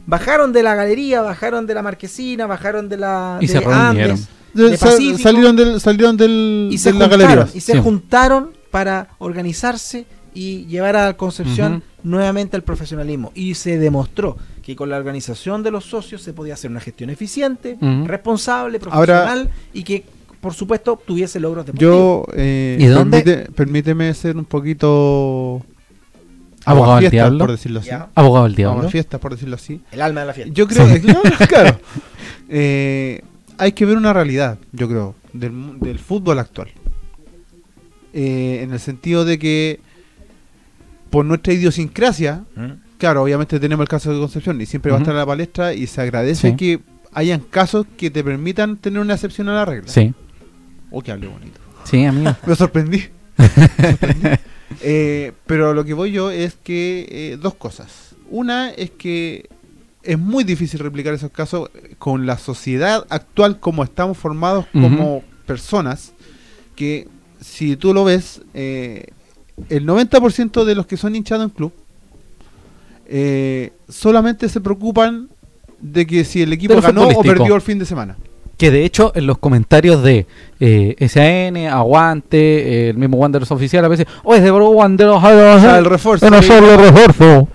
bajaron de la galería, bajaron de la marquesina, bajaron de la Y de se reunieron. Andes, De- de sa- Pacífico, salieron del, salieron del, y se de la juntaron, galería. y se Sí. juntaron para organizarse y llevar a Concepción nuevamente al profesionalismo. Y se demostró que con la organización de los socios se podía hacer una gestión eficiente, responsable, Ahora- profesional y que, por supuesto, tuviese logros deportivos. Yo, eh, ¿Y dónde? permite- permíteme ser un poquito Abogado del diablo. por decirlo así. Abogado del diablo. Aguafiestas, por decirlo así. El alma de la fiesta. Yo creo que, [laughs] claro, [laughs] eh, hay que ver una realidad, yo creo, del, mu- del fútbol actual. Eh, en el sentido de que, por nuestra idiosincrasia, ¿Mm? claro, obviamente tenemos el caso de Concepción y siempre va a estar en la palestra y se agradece Sí. que hayan casos que te permitan tener una excepción a la regla. Sí. Oh, que hable bonito. Sí, amigo. [laughs] Me sorprendí. Me sorprendí. Eh, pero lo que voy yo es que eh, dos cosas. Una es que es muy difícil replicar esos casos con la sociedad actual como estamos formados como personas, que si tú lo ves, eh, el 90% de los que son hinchados en club eh, solamente se preocupan de que si el equipo ganó o perdió el fin de semana. Que de hecho en los comentarios de eh, SAN, Aguante, eh, el mismo Wanderers oficial a veces, oh, es de Wanderers, O sea, el refuerzo. no solo refuerzo.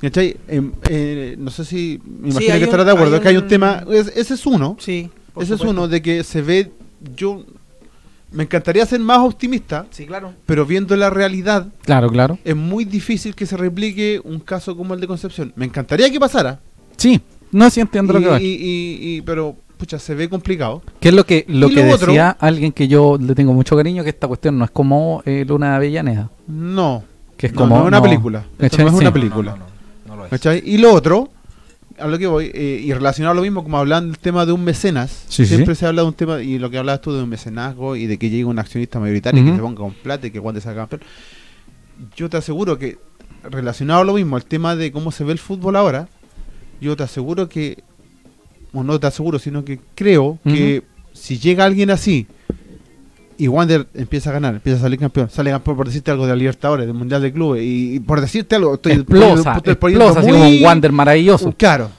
¿Cachai? Em, eh, no sé si me imagino que estarás de acuerdo, hay que hay un un- tema, es- ese es uno, Sí, ese es uno de que se ve, yo me encantaría ser más optimista, Sí, claro. pero viendo la realidad Claro, claro. es muy difícil que se replique un caso como el de Concepción. Me encantaría que pasara, Sí, no sí entiendo lo que va. y, y- y- pero pucha, se ve complicado. Que es lo que, lo Y que lo otro- decía alguien que yo le tengo mucho cariño, que esta cuestión no es como eh, Luna de Avellaneda. No, Que es no, como no es una no- película, esto ¿cachai? no es Sí. una película. No, no, no, no lo es. Y lo otro, a lo que voy, eh, y relacionado a lo mismo, como hablan del tema de un mecenas, Sí, sí. siempre se habla de un tema, y lo que hablabas tú de un mecenazgo y de que llegue un accionista mayoritario y Ujú. que se ponga con plata y que Guante salga campeón. Yo te aseguro que, relacionado a lo mismo, el tema de cómo se ve el fútbol ahora, yo te aseguro que, o no te aseguro, sino que creo que si llega alguien así y Wander empieza a ganar, empieza a salir campeón, sale campeón por decirte algo de la Libertadores, del Mundial de Clubes, y, y por decirte algo, estoy Explosa, estoy poniendo explosa, así como un Wander maravilloso. Claro,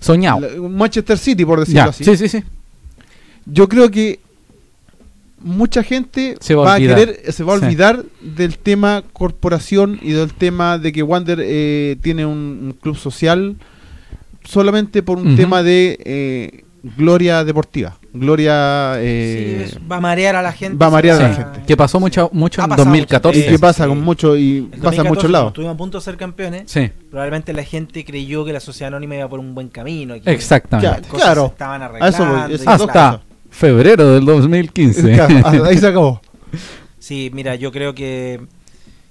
Soñado. la- Manchester City, por decirlo Ya, así. sí, sí, sí. Yo creo que mucha gente Se va a va a, olvidar. querer, se va a Sí. olvidar del tema corporación y del tema de que Wander eh, tiene un, un club social solamente por un tema de eh, gloria deportiva, gloria... eh, Sí, va a marear a la gente. va a marear a la gente. Que pasó mucho, mucho Ha en pasado 2014. y muchas que pasa con mucho y El pasa en 2014, muchos cuando lados. Estuvimos a punto de ser campeones. Sí, Probablemente la gente creyó que la sociedad anónima iba por un buen camino. y que exactamente. las cosas Claro. se estaban eso arreglando. y. Hasta febrero del 2015. [laughs] Claro, ahí se acabó. Sí, mira, yo creo que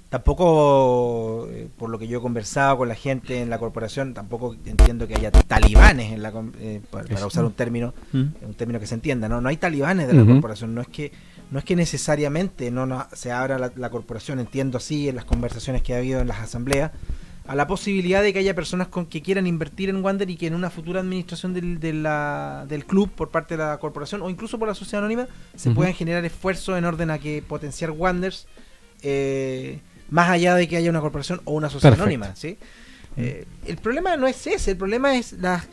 tampoco, eh, por lo que yo he conversado con la gente en la corporación, tampoco entiendo que haya talibanes, en la, eh, para, para usar un término, Mm. un término que se entienda, no, no hay talibanes de la corporación, no es que no es que necesariamente no, no se abra la, la corporación, entiendo así en las conversaciones que ha habido en las asambleas, a la posibilidad de que haya personas con que quieran invertir en Wander y que en una futura administración del, de la- del club por parte de la corporación o incluso por la sociedad anónima se puedan generar esfuerzos en orden a que potenciar Wanders eh, más allá de que haya una corporación o una sociedad Perfecto. anónima. ¿sí? Eh, el problema no es ese, el problema es las,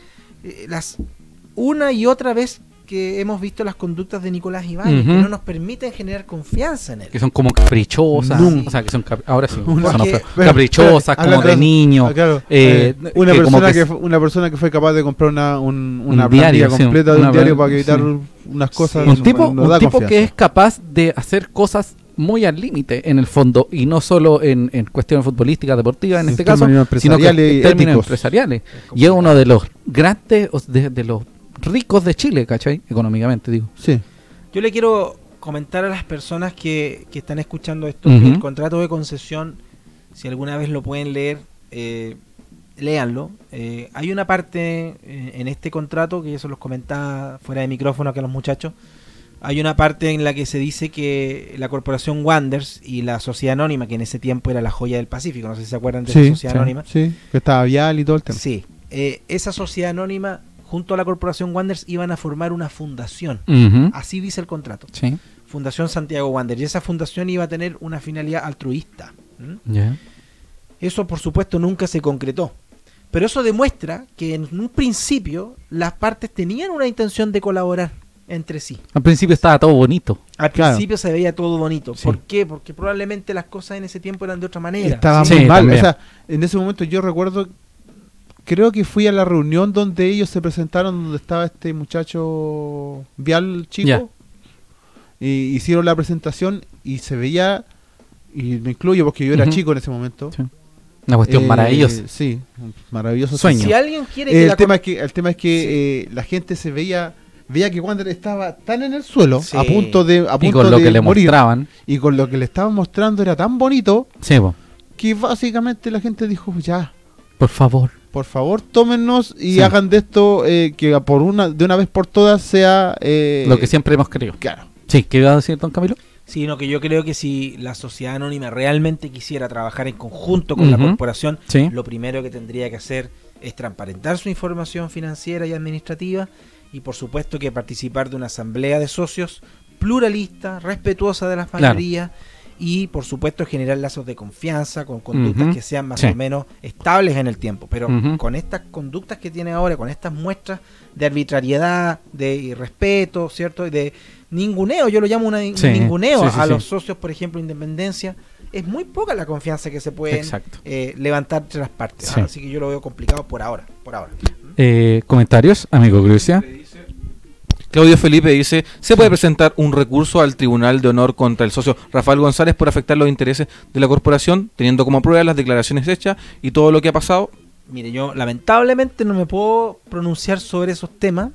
eh, las una y otra vez que hemos visto las conductas de Nicolás Ibáñez, Ujú. que no nos permiten generar confianza en él. Que son como caprichosas. Nunca. O sea, que son cap- ahora sí. Una- feo. Pero, caprichosas, como de niño. Claro. eh, una, que persona que que, una persona que fue capaz de comprar una, un, Un una diario, sí, completa de una un diario para evitar sí. unas cosas. Sí, un tipo, nos un tipo que es capaz de hacer cosas muy al límite en el fondo y no solo en, en cuestiones futbolísticas, deportivas en En este caso, sino que empresariales en términos éticos. empresariales. Y es uno de los grandes, o de, de los ricos de Chile, ¿cachai? Económicamente, digo. Sí. Yo le quiero comentar a las personas que, que están escuchando esto que el contrato de concesión, si alguna vez lo pueden leer, eh, léanlo. Eh, hay una parte eh, en este contrato que yo se los comentaba fuera de micrófono acá a los muchachos. Hay una parte en la que se dice que la corporación Wanders y la sociedad anónima, que en ese tiempo era la joya del Pacífico, no sé si se acuerdan de Sí, esa sociedad sí. anónima. Sí, que estaba vial y todo el tema. Sí, eh, esa sociedad anónima junto a la corporación Wanders iban a formar una fundación. Así dice el contrato. Sí. Fundación Santiago Wander. Y esa fundación iba a tener una finalidad altruista. Eso, por supuesto, nunca se concretó. Pero eso demuestra que en un principio las partes tenían una intención de colaborar entre sí. Al principio estaba todo bonito. Al Claro. principio se veía todo bonito. Sí. ¿Por qué? Porque probablemente las cosas en ese tiempo eran de otra manera. Estaba Sí, muy mal. O sea, en ese momento yo recuerdo, creo que fui a la reunión donde ellos se presentaron, donde estaba este muchacho Vial chico. Ya. Y hicieron la presentación y se veía, y me incluyo porque yo era chico en ese momento. Sí. Una cuestión Eh, maravillosa. Sí, un maravilloso Sueño. Si alguien quiere que el la tema es que el tema es que eh, la gente se veía veía que Wander estaba tan en el suelo Sí. a punto de a Y con lo de que le morir mostraban. y con lo que le estaban mostrando era tan bonito Sí, po. que básicamente la gente dijo ya por favor. por favor tómennos y Sí. hagan de esto eh, que por una de una vez por todas sea eh, lo que siempre hemos querido. claro Sí, ¿qué iba a decir don Camilo? Sino que yo creo que si la sociedad anónima realmente quisiera trabajar en conjunto con la corporación, Sí. lo primero que tendría que hacer es transparentar su información financiera y administrativa y por supuesto que participar de una asamblea de socios pluralista, respetuosa de las Claro. mayorías y por supuesto generar lazos de confianza con conductas que sean más Sí. o menos estables en el tiempo. Pero con estas conductas que tiene ahora, con estas muestras de arbitrariedad, de irrespeto, ¿cierto? Y de ninguneo, yo lo llamo una, un ninguneo sí, a los socios, por ejemplo, independencia. Es muy poca la confianza que se Exacto. eh, levantar entre las partes. Sí. Así que yo lo veo complicado por ahora. Por ahora. Eh, comentarios, amigo Crucia. Claudio Felipe dice, ¿se puede presentar un recurso al Tribunal de Honor contra el socio Rafael González por afectar los intereses de la corporación, teniendo como prueba las declaraciones hechas y todo lo que ha pasado? Mire, yo lamentablemente no me puedo pronunciar sobre esos temas,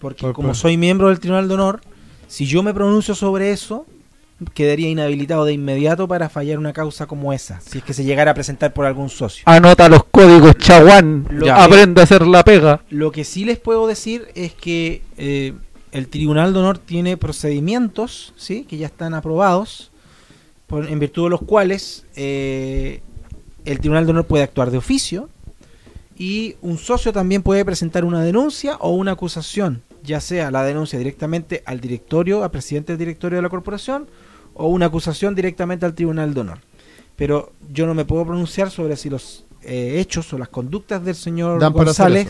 porque Por- como por- soy miembro del Tribunal de Honor, si yo me pronuncio sobre eso, quedaría inhabilitado de inmediato para fallar una causa como esa, si es que se llegara a presentar por algún socio. Anota los códigos, chaguán. Lo Aprende a hacer la pega. Lo que sí les puedo decir es que eh, el Tribunal de Honor tiene procedimientos, ¿sí? que ya están aprobados, por- en virtud de los cuales eh, el Tribunal de Honor puede actuar de oficio y un socio también puede presentar una denuncia o una acusación, ya sea la denuncia directamente al directorio, al presidente del directorio de la corporación, o una acusación directamente al Tribunal de Honor. Pero yo no me puedo pronunciar sobre si los eh, hechos o las conductas del señor Dan González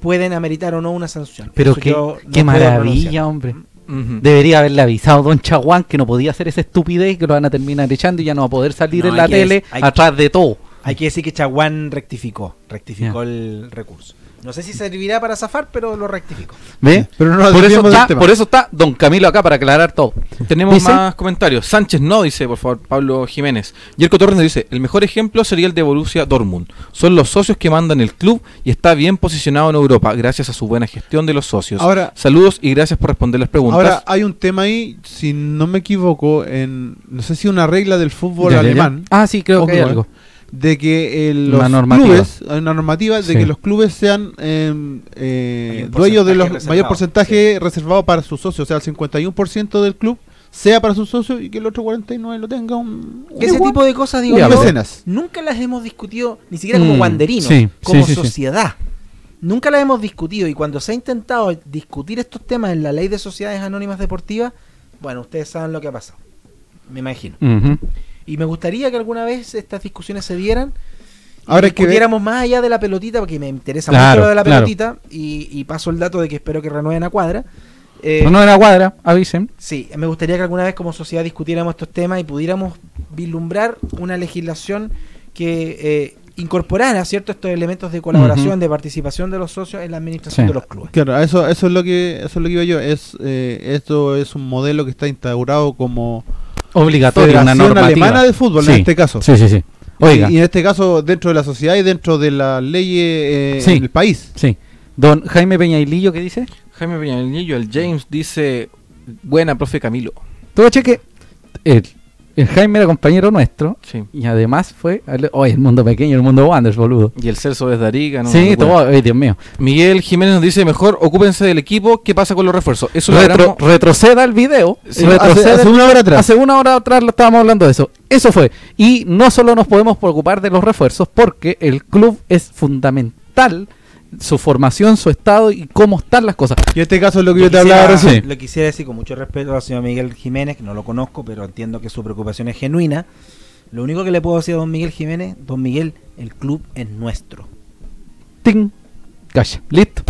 pueden ameritar o no una sanción. Pero Eso qué, no qué maravilla, hombre. Debería haberle avisado a Don Chaguán que no podía hacer esa estupidez y que lo van a terminar echando y ya no va a poder salir No, en la tele hay- atrás de todo. Hay que decir que Chaguán rectificó, rectificó el recurso. No sé si servirá para zafar, pero lo rectificó. ¿Ve? Pero no por, eso está, por eso está Don Camilo acá para aclarar todo. Tenemos Dice- más comentarios. Sánchez no, dice por favor Pablo Jiménez. Yerko Torres nos dice, el mejor ejemplo sería el de Borussia Dortmund. Son los socios que mandan el club y está bien posicionado en Europa gracias a su buena gestión de los socios. Ahora- Saludos y gracias por responder las preguntas. Ahora hay un tema ahí, si no me equivoco, en no sé si una regla del fútbol Ya, ya, ya. alemán, Ah, sí, creo que hay algo. De que eh, los clubes, hay una normativa de Sí. que los clubes sean eh, eh, dueños de los mayor porcentaje reservado para sus socios, o sea, el 51% del club sea para sus socios y que el otro 49 lo tenga un, un Ese igual- tipo de cosas, digo yo, mecenas. nunca las hemos discutido, ni siquiera como Mm, guanderinos, sí, como sí, sí, sí. sociedad. Nunca las hemos discutido y cuando se ha intentado discutir estos temas en la ley de sociedades anónimas deportivas, bueno, ustedes saben lo que ha pasado. Me imagino. Y me gustaría que alguna vez estas discusiones se dieran. y Ahora que ver- discutiéramos más allá de la pelotita, porque me interesa Claro, mucho lo de la claro. pelotita. Y, y paso el dato de que espero que renueven a cuadra. Eh, Pero no en la cuadra, avisen. Sí, me gustaría que alguna vez como sociedad discutiéramos estos temas y pudiéramos vislumbrar una legislación que eh, incorporara cierto estos elementos de colaboración, de participación de los socios en la administración Sí. de los clubes. Claro, eso, eso es lo que eso es lo que iba yo. Es eh, esto es un modelo que está instaurado como Obligatorio, una Federación normativa. Alemana de Fútbol Sí, en este caso. Sí, sí, sí. Oiga, Y, y en este caso dentro de la sociedad y dentro de las leyes eh, Sí. del país. sí. Don Jaime Peñailillo, ¿qué dice? Jaime Peñanillo, el James dice, buena, profe Camilo. Todo cheque. El, el Jaime era compañero nuestro Sí. y además fue. Oye, el mundo pequeño, el mundo Wanders, boludo. Y el Celso desde Arica. ¿no? sí, Bueno. todo. Ay, Dios mío. Miguel Jiménez nos dice, mejor ocúpense del equipo. ¿Qué pasa con los refuerzos? Eso lo Retro- hablamos- retroceda el video. Sí, retroceda hace, hace el- una hora atrás. Hace una hora atrás lo estábamos hablando de eso. Eso fue. Y no solo nos podemos preocupar de los refuerzos, porque el club es fundamental, su formación, su estado y cómo están las cosas. Y en este caso es lo que yo te quisiera- hablaba recién. Lo quisiera decir con mucho respeto al señor Miguel Jiménez, que no lo conozco, pero entiendo que su preocupación es genuina. Lo único que le puedo decir a don Miguel Jiménez, don Miguel, el club es nuestro. ¡Ting! Calla, listo.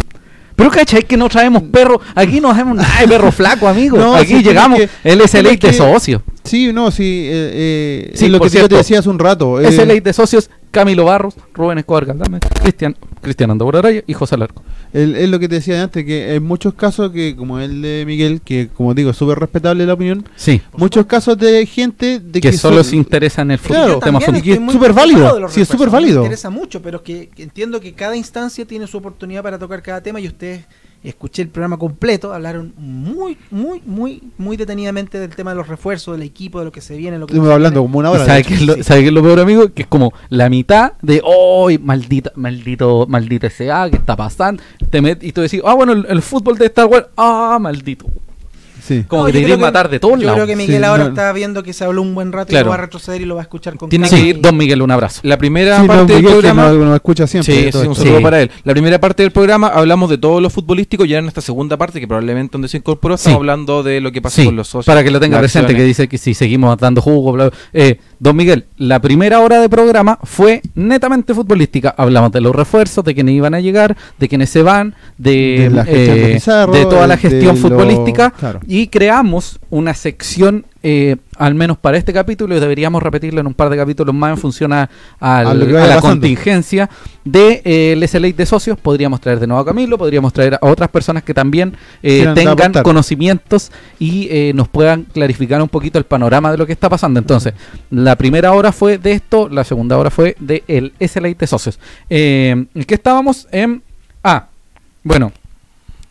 Pero cachai que no traemos perro. Aquí no hacemos nada de perro flaco, amigo. [laughs] No, Aquí sí, llegamos. que- él es el ley de socios. Sí, no, sí. eh, eh, Sí, es lo que yo te decía hace un rato. Es eh, el ley de socios. Camilo Barros, Rubén Escobar Galdame, Cristian, Cristian Andor Araya y José Alarco. el- es lo que te decía antes, que en muchos casos, que como el de Miguel, que como digo, es súper respetable la opinión, Sí. muchos casos de gente de Que, que, solo son- se interesa en el fútbol. Claro, tema también fútbol. que es súper válido, sí, es súper válido. Me interesa mucho, pero que, que entiendo que cada instancia tiene su oportunidad para tocar cada tema y ustedes escuché el programa completo, hablaron muy, muy, muy, muy detenidamente del tema de los refuerzos, del equipo, de lo que se viene, lo que Estuvimos hablando viene. como una hora. de ¿Sabe hecho. qué, es lo, sí. sabe qué es lo peor, amigo? Que es como la mitad de, ¡ay, maldita, maldito, maldito SA! ¿Qué está pasando? Te met- y tú decís, ah, bueno, el, el fútbol de Star Wars, ¡ah, maldito! Sí. Como No, que te querían matar de todos Yo lados. creo que Miguel Sí, ahora no. está viendo que se habló un buen rato y lo va a retroceder y lo va a escuchar con Tiene calma Sí, y- don Miguel, un abrazo. La primera Sí, no, parte del Miguel, que programa... no- nos escucha siempre. Sí, un saludo Sí. para él. La primera parte del programa hablamos de todo lo futbolístico y ahora en esta segunda parte, que probablemente donde se incorporó, estamos Sí. hablando de lo que pasa Sí, con los socios. para que lo tenga presente, que dice que si seguimos dando jugo, bla, bla. Eh, don Miguel, la primera hora de programa fue netamente futbolística. Hablamos de los refuerzos, de quienes iban a llegar, de quienes se van, de, eh, Pizarro, de toda la gestión lo- futbolística claro. y creamos una sección, eh, al menos para este capítulo, y deberíamos repetirlo en un par de capítulos más en función a, al- la contingencia de eh, el SLA de socios. Podríamos traer de nuevo a Camilo, podríamos traer a otras personas que también eh, tengan conocimientos y eh, nos puedan clarificar un poquito el panorama de lo que está pasando. Entonces, la primera hora fue de esto, la segunda hora fue de el SLA de socios. ¿En qué estábamos? En... Ah, bueno,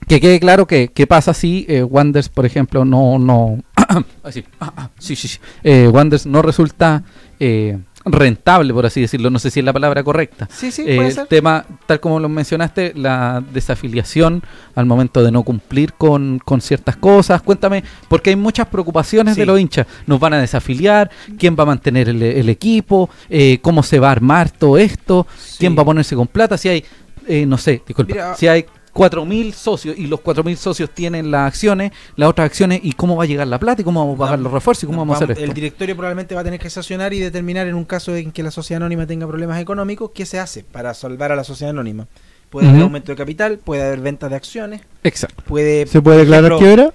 que quede claro que qué pasa si eh, Wanders, por ejemplo, no... no [clears throat] así, ah, ah, sí, sí, sí. Eh, Wanders no resulta... eh, rentable por así decirlo no sé si es la palabra correcta Sí, sí, eh, puede el ser. tema, tal como lo mencionaste, la desafiliación al momento de no cumplir con, con ciertas cosas. Cuéntame, porque hay muchas preocupaciones Sí. de los hinchas. ¿Nos van a desafiliar? ¿Quién va a mantener el, el equipo? Eh, ¿Cómo se va a armar todo esto? ¿Quién va a ponerse con plata? Si hay, eh, no sé, disculpa, Mira, si hay 4.000 socios y los 4.000 socios tienen las acciones, las otras acciones, ¿y cómo va a llegar la plata? ¿Y cómo vamos a pagar los refuerzos? ¿Y cómo vamos a hacer El esto? directorio probablemente va a tener que sancionar y determinar en un caso en que la sociedad anónima tenga problemas económicos qué se hace para salvar a la sociedad anónima. Puede haber aumento de capital, puede haber venta de acciones, Exacto. puede... ¿Se puede declarar quiebra?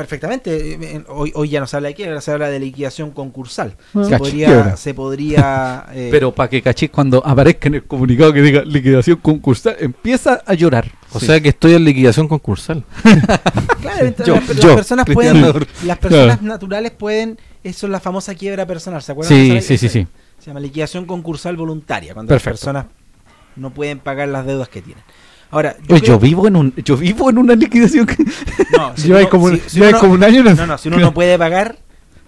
Perfectamente. eh, en- Hoy, hoy ya no se habla de quiebra, se habla de liquidación concursal. Ah, Se podría, se [laughs] podría eh, Pero para que cachis cuando aparezca en el comunicado que diga liquidación concursal, empieza a llorar. O sea que estoy en liquidación concursal. [laughs] Claro, entonces Yo- las, personas Cristian pueden, las personas naturales pueden, eso es la famosa quiebra personal, ¿se acuerdan? Sí, sí, sí, sí. Se llama liquidación concursal voluntaria, cuando Perfecto. las personas no pueden pagar las deudas que tienen. Ahora, yo Oye, creo- yo vivo en un yo vivo en una liquidación que- no, [laughs] si Lleva uno- como, un- si- si lleva uno- como un año no, no, si uno no puede pagar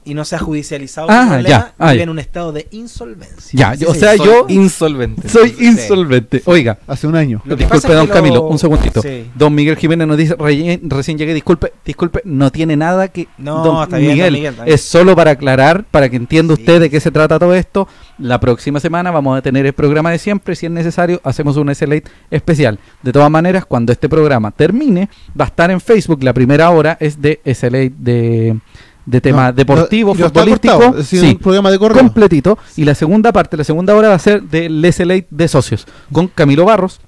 y no se ha judicializado Ah, su problema, ya, ah, vive en un estado de insolvencia. Ya, Así o se sea, yo insolvente. soy insolvente. Oiga, hace un año. Lo disculpe, don Camilo, lo- un segundito. Sí. Don Miguel Jiménez nos dice, "Reye- recién llegué, disculpe, disculpe, no tiene nada que... No, don está bien, don Miguel, Miguel, está bien. es solo para aclarar, para que entienda Sí. usted de qué se trata todo esto. La próxima semana vamos a tener el programa de siempre, si es necesario, hacemos un SLate especial. De todas maneras, cuando este programa termine, va a estar en Facebook, la primera hora es de SLate de, de tema No, deportivo, futbolístico. es Sí un programa de correo. completito. Y la segunda parte, la segunda hora va a ser del SLA de socios, con Camilo Barros,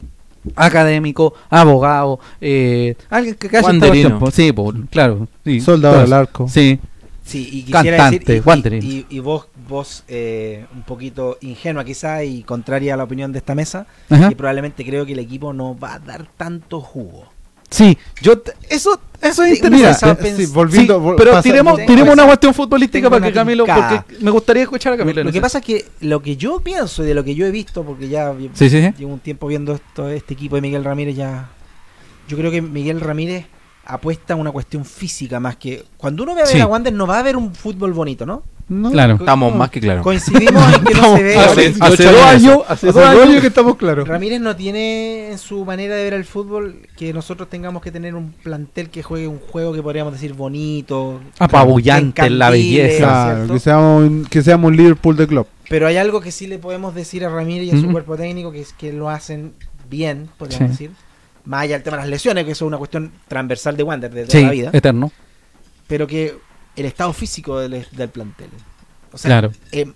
académico, abogado, eh, alguien que calle esta Wanderino. cuestión, po. Sí, po, claro. Sí, Soldado eso. arco. Sí, Sí, y quisiera Cantante, decir, y- Wanderin. y, y- y vos, vos eh, un poquito ingenua quizá y contraria a la opinión de esta mesa, Ajá. que probablemente creo que el equipo no va a dar tanto jugo. Sí. Yo eso, eso es Sí, interesante. mira, eh, sí, volviendo, Sí, pero pasa- tiremos, tengo tiremos una cuestión futbolística para que Camilo, porque me gustaría escuchar a Camilo. Lo que pasa es que lo que yo pienso y de lo que yo he visto, porque ya llevo un tiempo viendo esto, este equipo de Miguel Ramírez, ya yo creo que Miguel Ramírez apuesta a una cuestión física más que cuando uno ve a ver a Wander no va a ver un fútbol bonito, ¿no? No, Claro. Estamos no. más que claros. Coincidimos en que no se ve Hace, Hace hace 18 dos años hace dos que estamos claros. Ramírez no tiene en su manera de ver el fútbol que nosotros tengamos que tener un plantel que juegue un juego que podríamos decir bonito, apabullante en la belleza. Que seamos, un- que seamos un Liverpool de club. Pero hay algo que sí le podemos decir a Ramírez y a su cuerpo técnico que es que lo hacen bien, podríamos Sí. decir. Más allá del tema de las lesiones, que eso es una cuestión transversal de Wander de toda Sí, la vida. eterno. Pero que el estado físico del, del plantel. O sea, Claro. eh,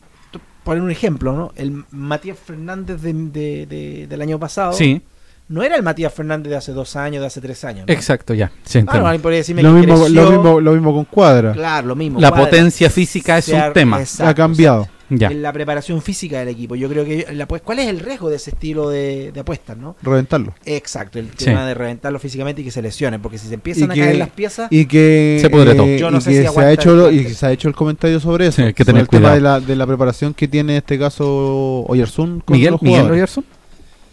poner un ejemplo, ¿no? El Matías Fernández de- de- de- del año pasado Sí, no era el Matías Fernández de hace dos años, de hace tres años. ¿no? exacto, ya. Sí, Ah, entiendo. no, alguien podría decirme Lo que mismo, creció. lo, mismo, lo mismo con Cuadra. Claro, lo mismo. La Cuadra. potencia física es un tema. exacto, ha cambiado. Ya. En la preparación física del equipo. Yo creo que la apu- ¿cuál es el riesgo de ese estilo de, de apuestas, no? Reventarlo. Exacto, el Sí. tema de reventarlo físicamente y que se lesione, porque si se empiezan Y a que- caer las piezas, Y que, Se pudre todo. eh, Yo no y sé que si se, ha hecho lo- y se ha hecho el comentario sobre eso. Sí, hay que sobre tener el tema cuidado. de la, de la preparación que tiene en este caso Oyersun con Miguel, los Miguel. Oyerson.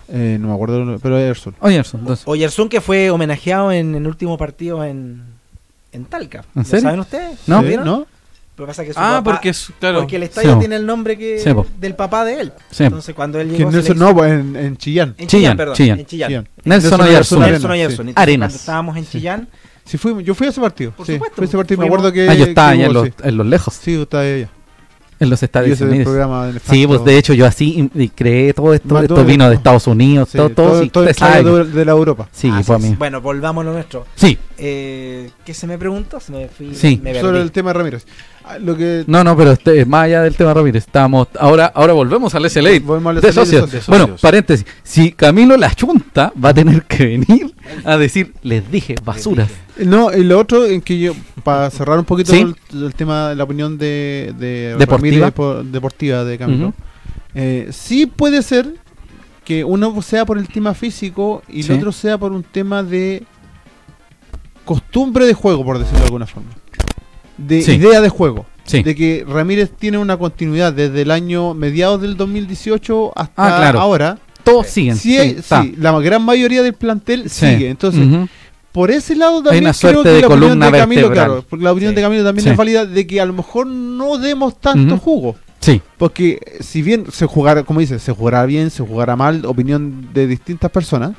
Eh, no me acuerdo, pero Oyersun. Oyerson, entonces. Oyersun que fue homenajeado en el último partido en, en Talca. ¿En ¿Lo serio? saben ustedes? No. ¿Lo Sí, vieron? ¿no? Pero pasa que su Ah, papá- porque es, claro. porque el estadio tiene el nombre que del papá de él. Sí. Entonces cuando él llegó a Nelson, no, pues en, en Chillán. en Chillán, Chillán, perdón, Chillán. en Chillán. Chillán. Nelson. Arenas, Nelson sí. Arenas. Cuando estábamos en Chillán, Sí, fui, yo fui a ese partido. Por sí, supuesto, fui a ese partido. Me acuerdo que. Ah, yo estaba allá en los, sí. en los lejos, Sí, yo estaba allá. en los del Unidos. Sí, pues de hecho yo así creé todo esto, Más esto todo vino de. Estados Unidos, Sí, todo, todo, todo, sí, todo de, la Europa. Sí, Ah, fue a mí. Bueno, volvamos a lo nuestro. Sí, Eh, ¿Qué se me preguntó? Se me fui. Sí. me Sobre el tema de Ramírez. Ah, Lo que. no, no, pero este, más allá del tema Ramírez, estamos, ahora, ahora volvemos al SLA. Volvemos al SLA de socios. socios. Bueno, paréntesis, si Camilo la chunta va a tener que venir a decir, les dije, basuras. No, y lo otro en que yo, para cerrar un poquito Sí. el, el tema de la opinión de, de Deportiva. Ramírez deportiva de Camilo, eh, sí puede ser que uno sea por el tema físico y Sí. el otro sea por un tema de costumbre de juego, por decirlo de alguna forma. De Sí. idea de juego. Sí. De que Ramírez tiene una continuidad desde el año mediados del 2018 hasta Ah, claro. ahora. Todos siguen. Sí, hay- la gran mayoría del plantel sigue. Entonces, por ese lado también una creo que de la opinión de Camilo, claro, porque la opinión de Camilo también es válida de que a lo mejor no demos tanto jugo. Sí, Porque si bien se jugará, como dice, se jugará bien, se jugará mal, opinión de distintas personas,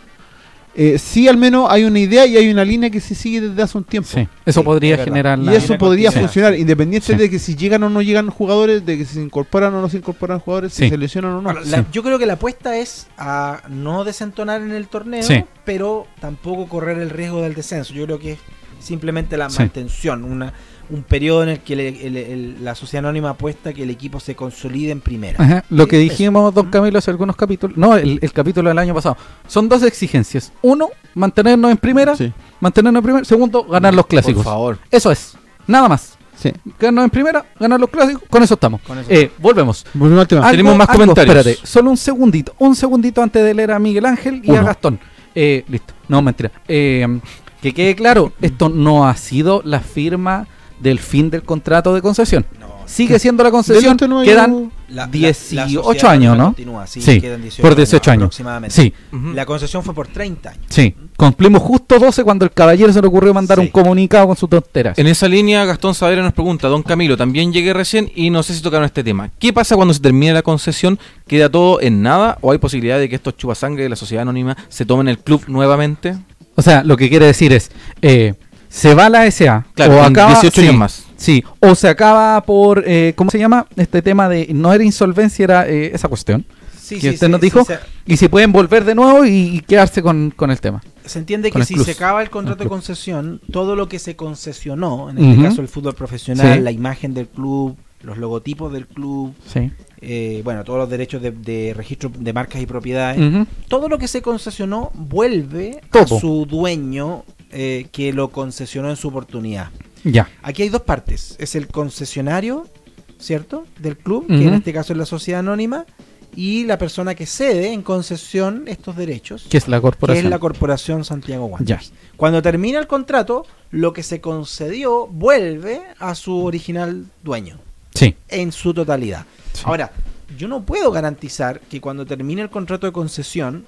eh, sí al menos hay una idea y hay una línea que se sigue desde hace un tiempo. sí. Eso Sí, podría es generar Y la... eso Línea podría funcionar, independiente Sí. de que si llegan o no llegan jugadores, de que se incorporan o no se incorporan jugadores, Sí. si se lesionan o no. Bueno, la- Sí. Yo creo que la apuesta es a no desentonar en el torneo, Sí. pero tampoco correr el riesgo del descenso. Yo creo que simplemente la Sí. mantención, una, un periodo en el que el- el- el- la sociedad anónima apuesta que el equipo se consolide en primera. Ajá, Lo que dijimos, don. Camilo, hace algunos capítulos, no, el, el capítulo del año pasado, son dos exigencias. Uno, mantenernos en primera, Sí, mantenernos en primera. Segundo, ganar los clásicos. Por favor. Eso es, nada más. sí. Ganarnos en primera, ganar los clásicos, con eso estamos. Con eso Eh, volvemos. Volvemos al tema. Algo- Tenemos más algo, comentarios. Espérate, solo un segundito, un segundito antes de leer a Miguel Ángel y a. Gastón. Eh, listo, no, mentira. Eh, que quede claro, [laughs] esto no ha sido la firma del fin del contrato de concesión. No, Sigue siendo la concesión, no hay quedan la- la- 18 la años, ¿no? continúa, sí, Sí, quedan 18 por 18 años. aproximadamente. Sí. La concesión fue por 30 años. sí. Cumplimos justo 12 cuando el caballero se le ocurrió mandar Sí. un comunicado con sus tonteras. En esa línea, Gastón Saavedra nos pregunta, don Camilo, también llegué recién y no sé si tocaron este tema. ¿Qué pasa cuando se termine la concesión? ¿Queda todo en nada o hay posibilidad de que estos chupasangre de la sociedad anónima se tomen el club nuevamente? O sea, lo que quiere decir es, eh, se va la SA Claro, o acaba 18 sí, años más. Sí, o se acaba por, eh, ¿cómo se llama? Este tema de, no era insolvencia, era eh, esa cuestión. Sí, que sí, usted sí, nos sí, dijo, se- y si pueden volver de nuevo y, y quedarse con, con el tema. Se entiende que si se acaba el contrato El de concesión, todo lo que se concesionó, en este caso el fútbol profesional, Sí. la imagen del club, los logotipos del club, Sí. eh, bueno, todos los derechos de, de registro de marcas y propiedades, todo lo que se concesionó vuelve Todo. a su dueño eh, que lo concesionó en su oportunidad. Ya. Aquí hay dos partes. Es el concesionario, ¿cierto? Del club, que en este caso es la sociedad anónima, y la persona que cede en concesión estos derechos, Que es la que corporación. es la Corporación Santiago Ya. Wanderers. Cuando termina el contrato, lo que se concedió vuelve a su original dueño, Sí. en su totalidad. Sí. Ahora, yo no puedo garantizar que cuando termine el contrato de concesión,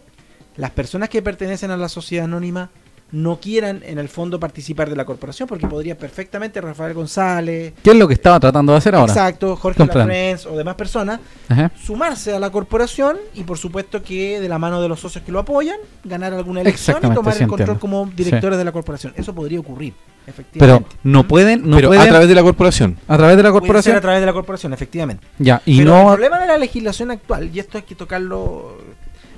las personas que pertenecen a la sociedad anónima no quieran en el fondo participar de la corporación, porque podría perfectamente Rafael González, ¿Qué es lo que estaba tratando de hacer ahora? exacto, Jorge. Lafrens o demás personas, Ajá. sumarse a la corporación y por supuesto que de la mano de los socios que lo apoyan, ganar alguna elección y tomar sí el control entiendo. como directores de la corporación. Eso podría ocurrir, Pero efectivamente. no pueden, no Pero pueden a través de la corporación. a través de la corporación. a través de la corporación, efectivamente. Ya, y Pero no. el problema de la legislación actual, y esto hay que tocarlo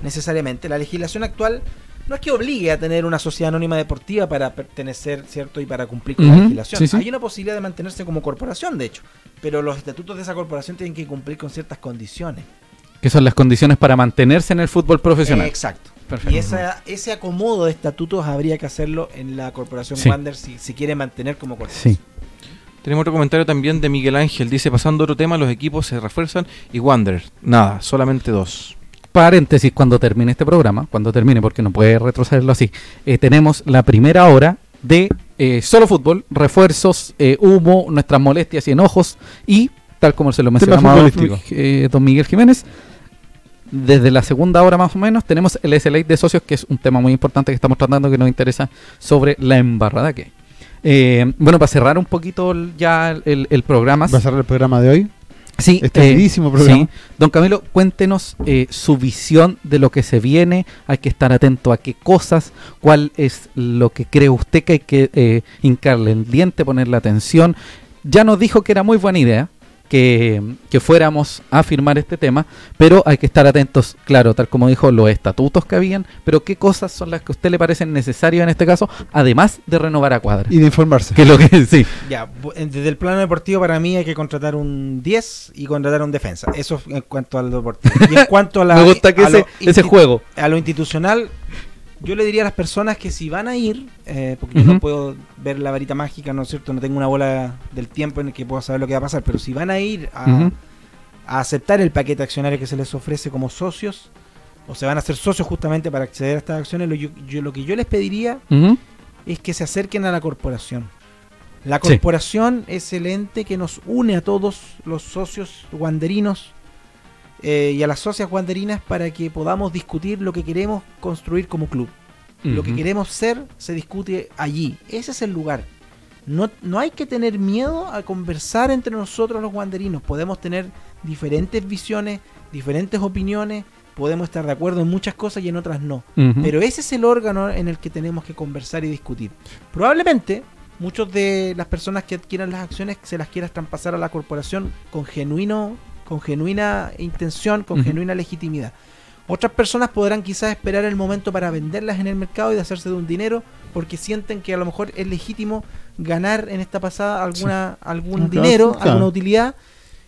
necesariamente, la legislación actual no es que obligue a tener una sociedad anónima deportiva para pertenecer, ¿cierto? Y para cumplir con la legislación. sí, sí. Hay una posibilidad de mantenerse como corporación, de hecho, pero los estatutos de esa corporación tienen que cumplir con ciertas condiciones. Que son las condiciones para mantenerse en el fútbol profesional. Exacto. Perfecto. Y esa, ese acomodo de estatutos habría que hacerlo en la corporación Sí. Wander si, si quiere mantener como corporación. Sí. Tenemos otro comentario también de Miguel Ángel. Dice, pasando a otro tema, los equipos se refuerzan y Wander. Nada, solamente dos. Paréntesis, cuando termine este programa, cuando termine, porque no puede retrocederlo así, eh, tenemos la primera hora de eh, solo fútbol, refuerzos, eh, humo, nuestras molestias y enojos y, tal como se lo mencionaba eh, don Miguel Jiménez, desde la segunda hora más o menos tenemos el SLA de socios, que es un tema muy importante que estamos tratando que nos interesa sobre la embarrada que hay. Eh, bueno, para cerrar un poquito ya el, el programa. Va a cerrar el programa de hoy. Sí, Este programa. sí. Don Camilo, cuéntenos eh, su visión de lo que se viene. Hay que estar atento a qué cosas, cuál es lo que cree usted que hay que eh, hincarle el diente, ponerle atención. Ya nos dijo que era muy buena idea que, que fuéramos a firmar este tema, pero hay que estar atentos, claro, tal como dijo, los estatutos que habían, pero qué cosas son las que a usted le parecen necesarias en este caso, además de renovar a cuadra. Y de informarse. Que es lo que sí. Ya, desde el plano deportivo para mí hay que contratar un 10 y contratar un defensa. Eso es en cuanto al deportivo. Y en cuanto a la [laughs] Me gusta que a lo ese, juego. a lo institucional, yo le diría a las personas que si van a ir, eh, porque yo no puedo ver la varita mágica, ¿no es cierto? No tengo una bola del tiempo en el que pueda saber lo que va a pasar, pero si van a ir a, a aceptar el paquete accionario que se les ofrece como socios, o se van a hacer socios justamente para acceder a estas acciones, lo, yo, yo- lo que yo les pediría es que se acerquen a la corporación. La Sí. corporación es el ente que nos une a todos los socios wanderinos eh, y a las socias wanderinas para que podamos discutir lo que queremos construir como club. Lo que queremos ser se discute allí. Ese es el lugar. No, no hay que tener miedo a conversar entre nosotros los wanderinos. Podemos tener diferentes visiones, diferentes opiniones, podemos estar de acuerdo en muchas cosas y en otras no. Ujú. Pero ese es el órgano en el que tenemos que conversar y discutir. Probablemente muchos de las personas que adquieran las acciones se las quieran traspasar a la corporación con genuino, con genuina intención, con genuina legitimidad. Otras personas podrán quizás esperar el momento para venderlas en el mercado y de hacerse de un dinero porque sienten que a lo mejor es legítimo ganar en esta pasada alguna algún claro, dinero, claro. alguna utilidad,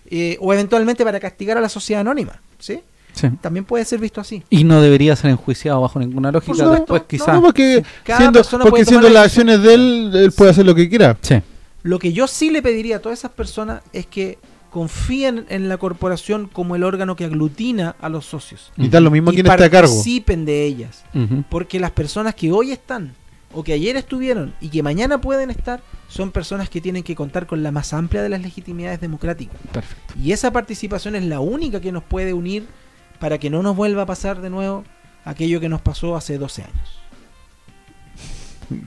eh, o eventualmente para castigar a la sociedad anónima. ¿sí? Sí. También puede ser visto así. Y no debería ser enjuiciado bajo ninguna lógica. Después, No, quizás. no, porque Cada siendo, persona porque siendo las acciones de él, él puede hacer lo que quiera. Sí. Lo que yo sí le pediría a todas esas personas es que confíen en la corporación como el órgano que aglutina a los socios. Y da lo mismo y quien esté a cargo. participen de ellas. Porque las personas que hoy están, o que ayer estuvieron, y que mañana pueden estar, son personas que tienen que contar con la más amplia de las legitimidades democráticas. Perfecto. Y esa participación es la única que nos puede unir para que no nos vuelva a pasar de nuevo aquello que nos pasó hace 12 años.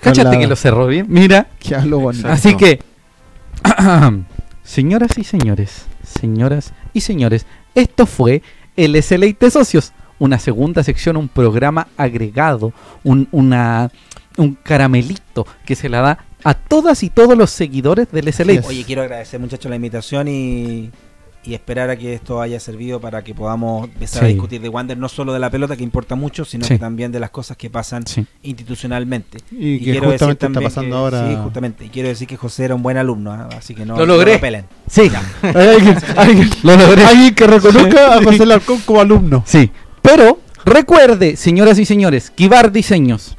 Cáchate Habla- que lo cerró bien. Mira. Que hablo bonito. Así que, [clears throat] [clears throat] señoras y señores, señoras y señores, esto fue el SLA de Socios, una segunda sección, un programa agregado, un, una, un caramelito que se la da a todas y todos los seguidores del SLA. Yes. Oye, quiero agradecer muchachos la invitación y, y esperar a que esto haya servido para que podamos empezar a discutir de Wander, no solo de la pelota que importa mucho, sino Sí. que también de las cosas que pasan Sí. institucionalmente. Y que quiero decir justamente está pasando que- ahora. Sí, justamente. Y quiero decir que José era un buen alumno, ¿ah? así que no Lo logré. no. Sí, [laughs] alguien, alguien- lo logré. Alguien que reconozca a José Larcón como alumno. Sí, pero recuerde, señoras y señores, Kibar Diseños,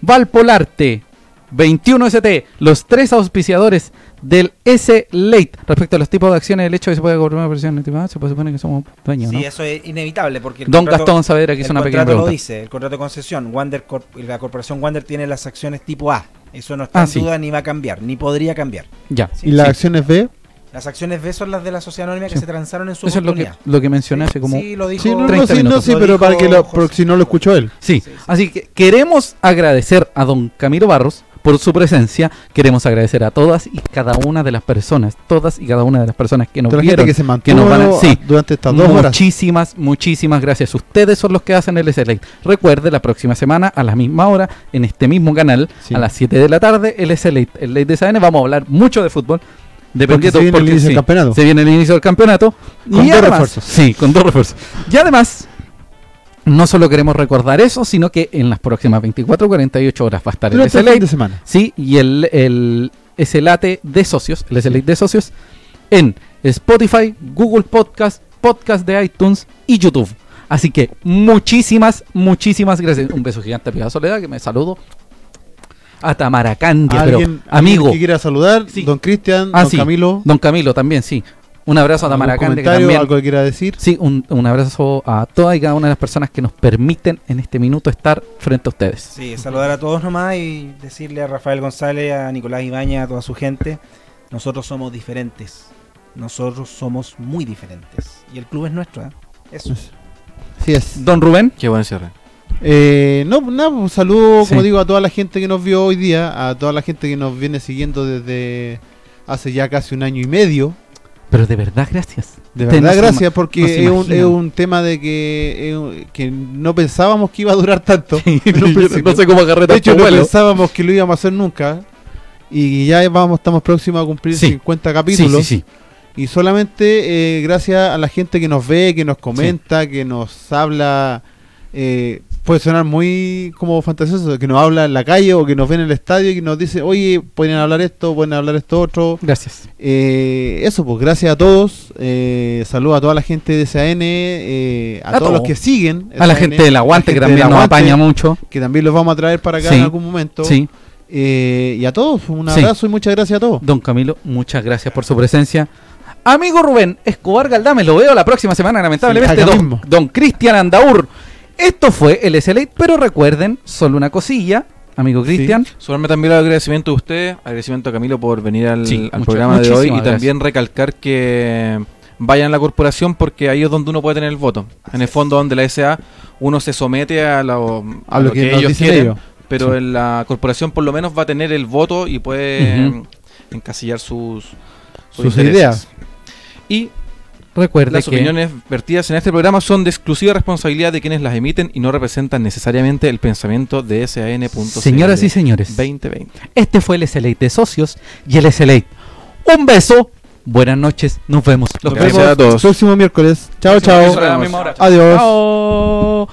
Valpolarte, 21ST, los tres auspiciadores del S-Late. Respecto a los tipos de acciones, el hecho de que se puede cobrar una presión estimada, se puede suponer que somos dueños, ¿no? Sí, eso es inevitable porque el Don contrato- Gastón Saavedra que hizo una pequeña contrato lo pregunta. dice, el contrato de concesión, Wander Corp- la corporación Wander tiene las acciones tipo A. Eso no está Ah, en sí. duda ni va a cambiar, ni podría cambiar. Ya. Sí, Y las sí. acciones B. Las acciones B son las de la sociedad anónima que Sí. se transaron en su Eso es lo que, lo que mencioné hace como... Sí, lo dijo. Sí, no, no, 30 sí, no, minutos. sí, Lo pero para que lo, si no lo escuchó él. Sí, Sí, sí. así que queremos agradecer a don Camilo Barros por su presencia. Queremos agradecer a todas y cada una de las personas, todas y cada una de las personas que nos la vieron. que se que nos van a- sí. durante estas dos horas. Muchísimas, muchísimas gracias. Ustedes son los que hacen el SLA. Recuerde, la próxima semana, a la misma hora, en este mismo canal, Sí. a las 7 de la tarde, el SLA. El Late de SAN, vamos a hablar mucho de fútbol. Dependiendo, se viene el porque inicio del sí, campeonato. Se viene el inicio del campeonato. Con y dos además- refuerzos. Sí, con dos refuerzos. Y además, no solo queremos recordar eso, sino que en las próximas 24 48 horas va a estar el Durante el SLA. fin de semana. Sí, y el, el SLATE de socios, el SLA de socios, en Spotify, Google Podcast, Podcast de iTunes y YouTube. Así que muchísimas, muchísimas gracias. Un beso gigante a Piedad Soledad, que me saludo. A Tamaracandia, pero ¿Alguien, amigo, alguien que quiera saludar? Sí. Don Cristian, Ah, Don sí. Camilo. don Camilo también, sí. Un abrazo a ¿algún Tamaracandia, que comentario, también... algo que quiera decir? Sí, un, un abrazo a todas y cada una de las personas que nos permiten en este minuto estar frente a ustedes. Sí, saludar a todos nomás y decirle a Rafael González, a Nicolás Ibaña, a toda su gente, nosotros somos diferentes. Nosotros somos muy diferentes. Y el club es nuestro, ¿eh? Eso. Sí es. Don Rubén, Qué buen cierre. Eh, no, nada, un saludo, como digo, a toda la gente que nos vio hoy día, a toda la gente que nos viene siguiendo desde hace ya casi un año y medio. Pero de verdad gracias. De verdad, no gracias, porque no es, un, es un tema de que, es que no pensábamos que iba a durar tanto. [laughs] Sí, no sé cómo agarré De hecho, no pensábamos que lo íbamos a hacer nunca. Y ya vamos, estamos próximos a cumplir Sí. 50 Sí, capítulos. sí. Y solamente eh, gracias a la gente que nos ve, que nos comenta, que nos habla, eh, puede sonar muy como fantasioso, que nos habla en la calle o que nos ve en el estadio y que nos dice, oye, pueden hablar esto, pueden hablar esto otro. Gracias. Eh, eso, pues gracias a todos. Eh, saludo a toda la gente de SAN, eh, a, A todos los que siguen. A la gente del aguante, que también nos apaña mucho. Que también los vamos a traer para acá Sí. en algún momento. Sí. Eh, y a todos, un Sí. abrazo y muchas gracias a todos. Don Camilo, muchas gracias por su presencia. Amigo Rubén Escobar Galdame, lo veo la próxima semana, lamentablemente. Sí, don, don Cristian Andaur. Esto fue el SLA, pero recuerden, solo una cosilla, amigo Cristian. Sumarme también al agradecimiento de usted, agradecimiento a Camilo por venir al, Sí, programa de hoy y también recalcar que vayan a la corporación porque ahí es donde uno puede tener el voto. En el fondo donde la SA uno se somete a lo, A lo que, nos ellos quieren, ellos. pero Sí. en la corporación por lo menos va a tener el voto y puede encasillar sus, Sus ideas. Y Recuerde las que opiniones vertidas en este programa son de exclusiva responsabilidad de quienes las emiten y no representan necesariamente el pensamiento de SAN.cl. Señoras y señores, 2020. este fue el SLA de socios y el SLA. Un beso, buenas noches, nos vemos. Los Gracias vemos a todos. Próximo miércoles. Chao, chao. Adiós. Chao.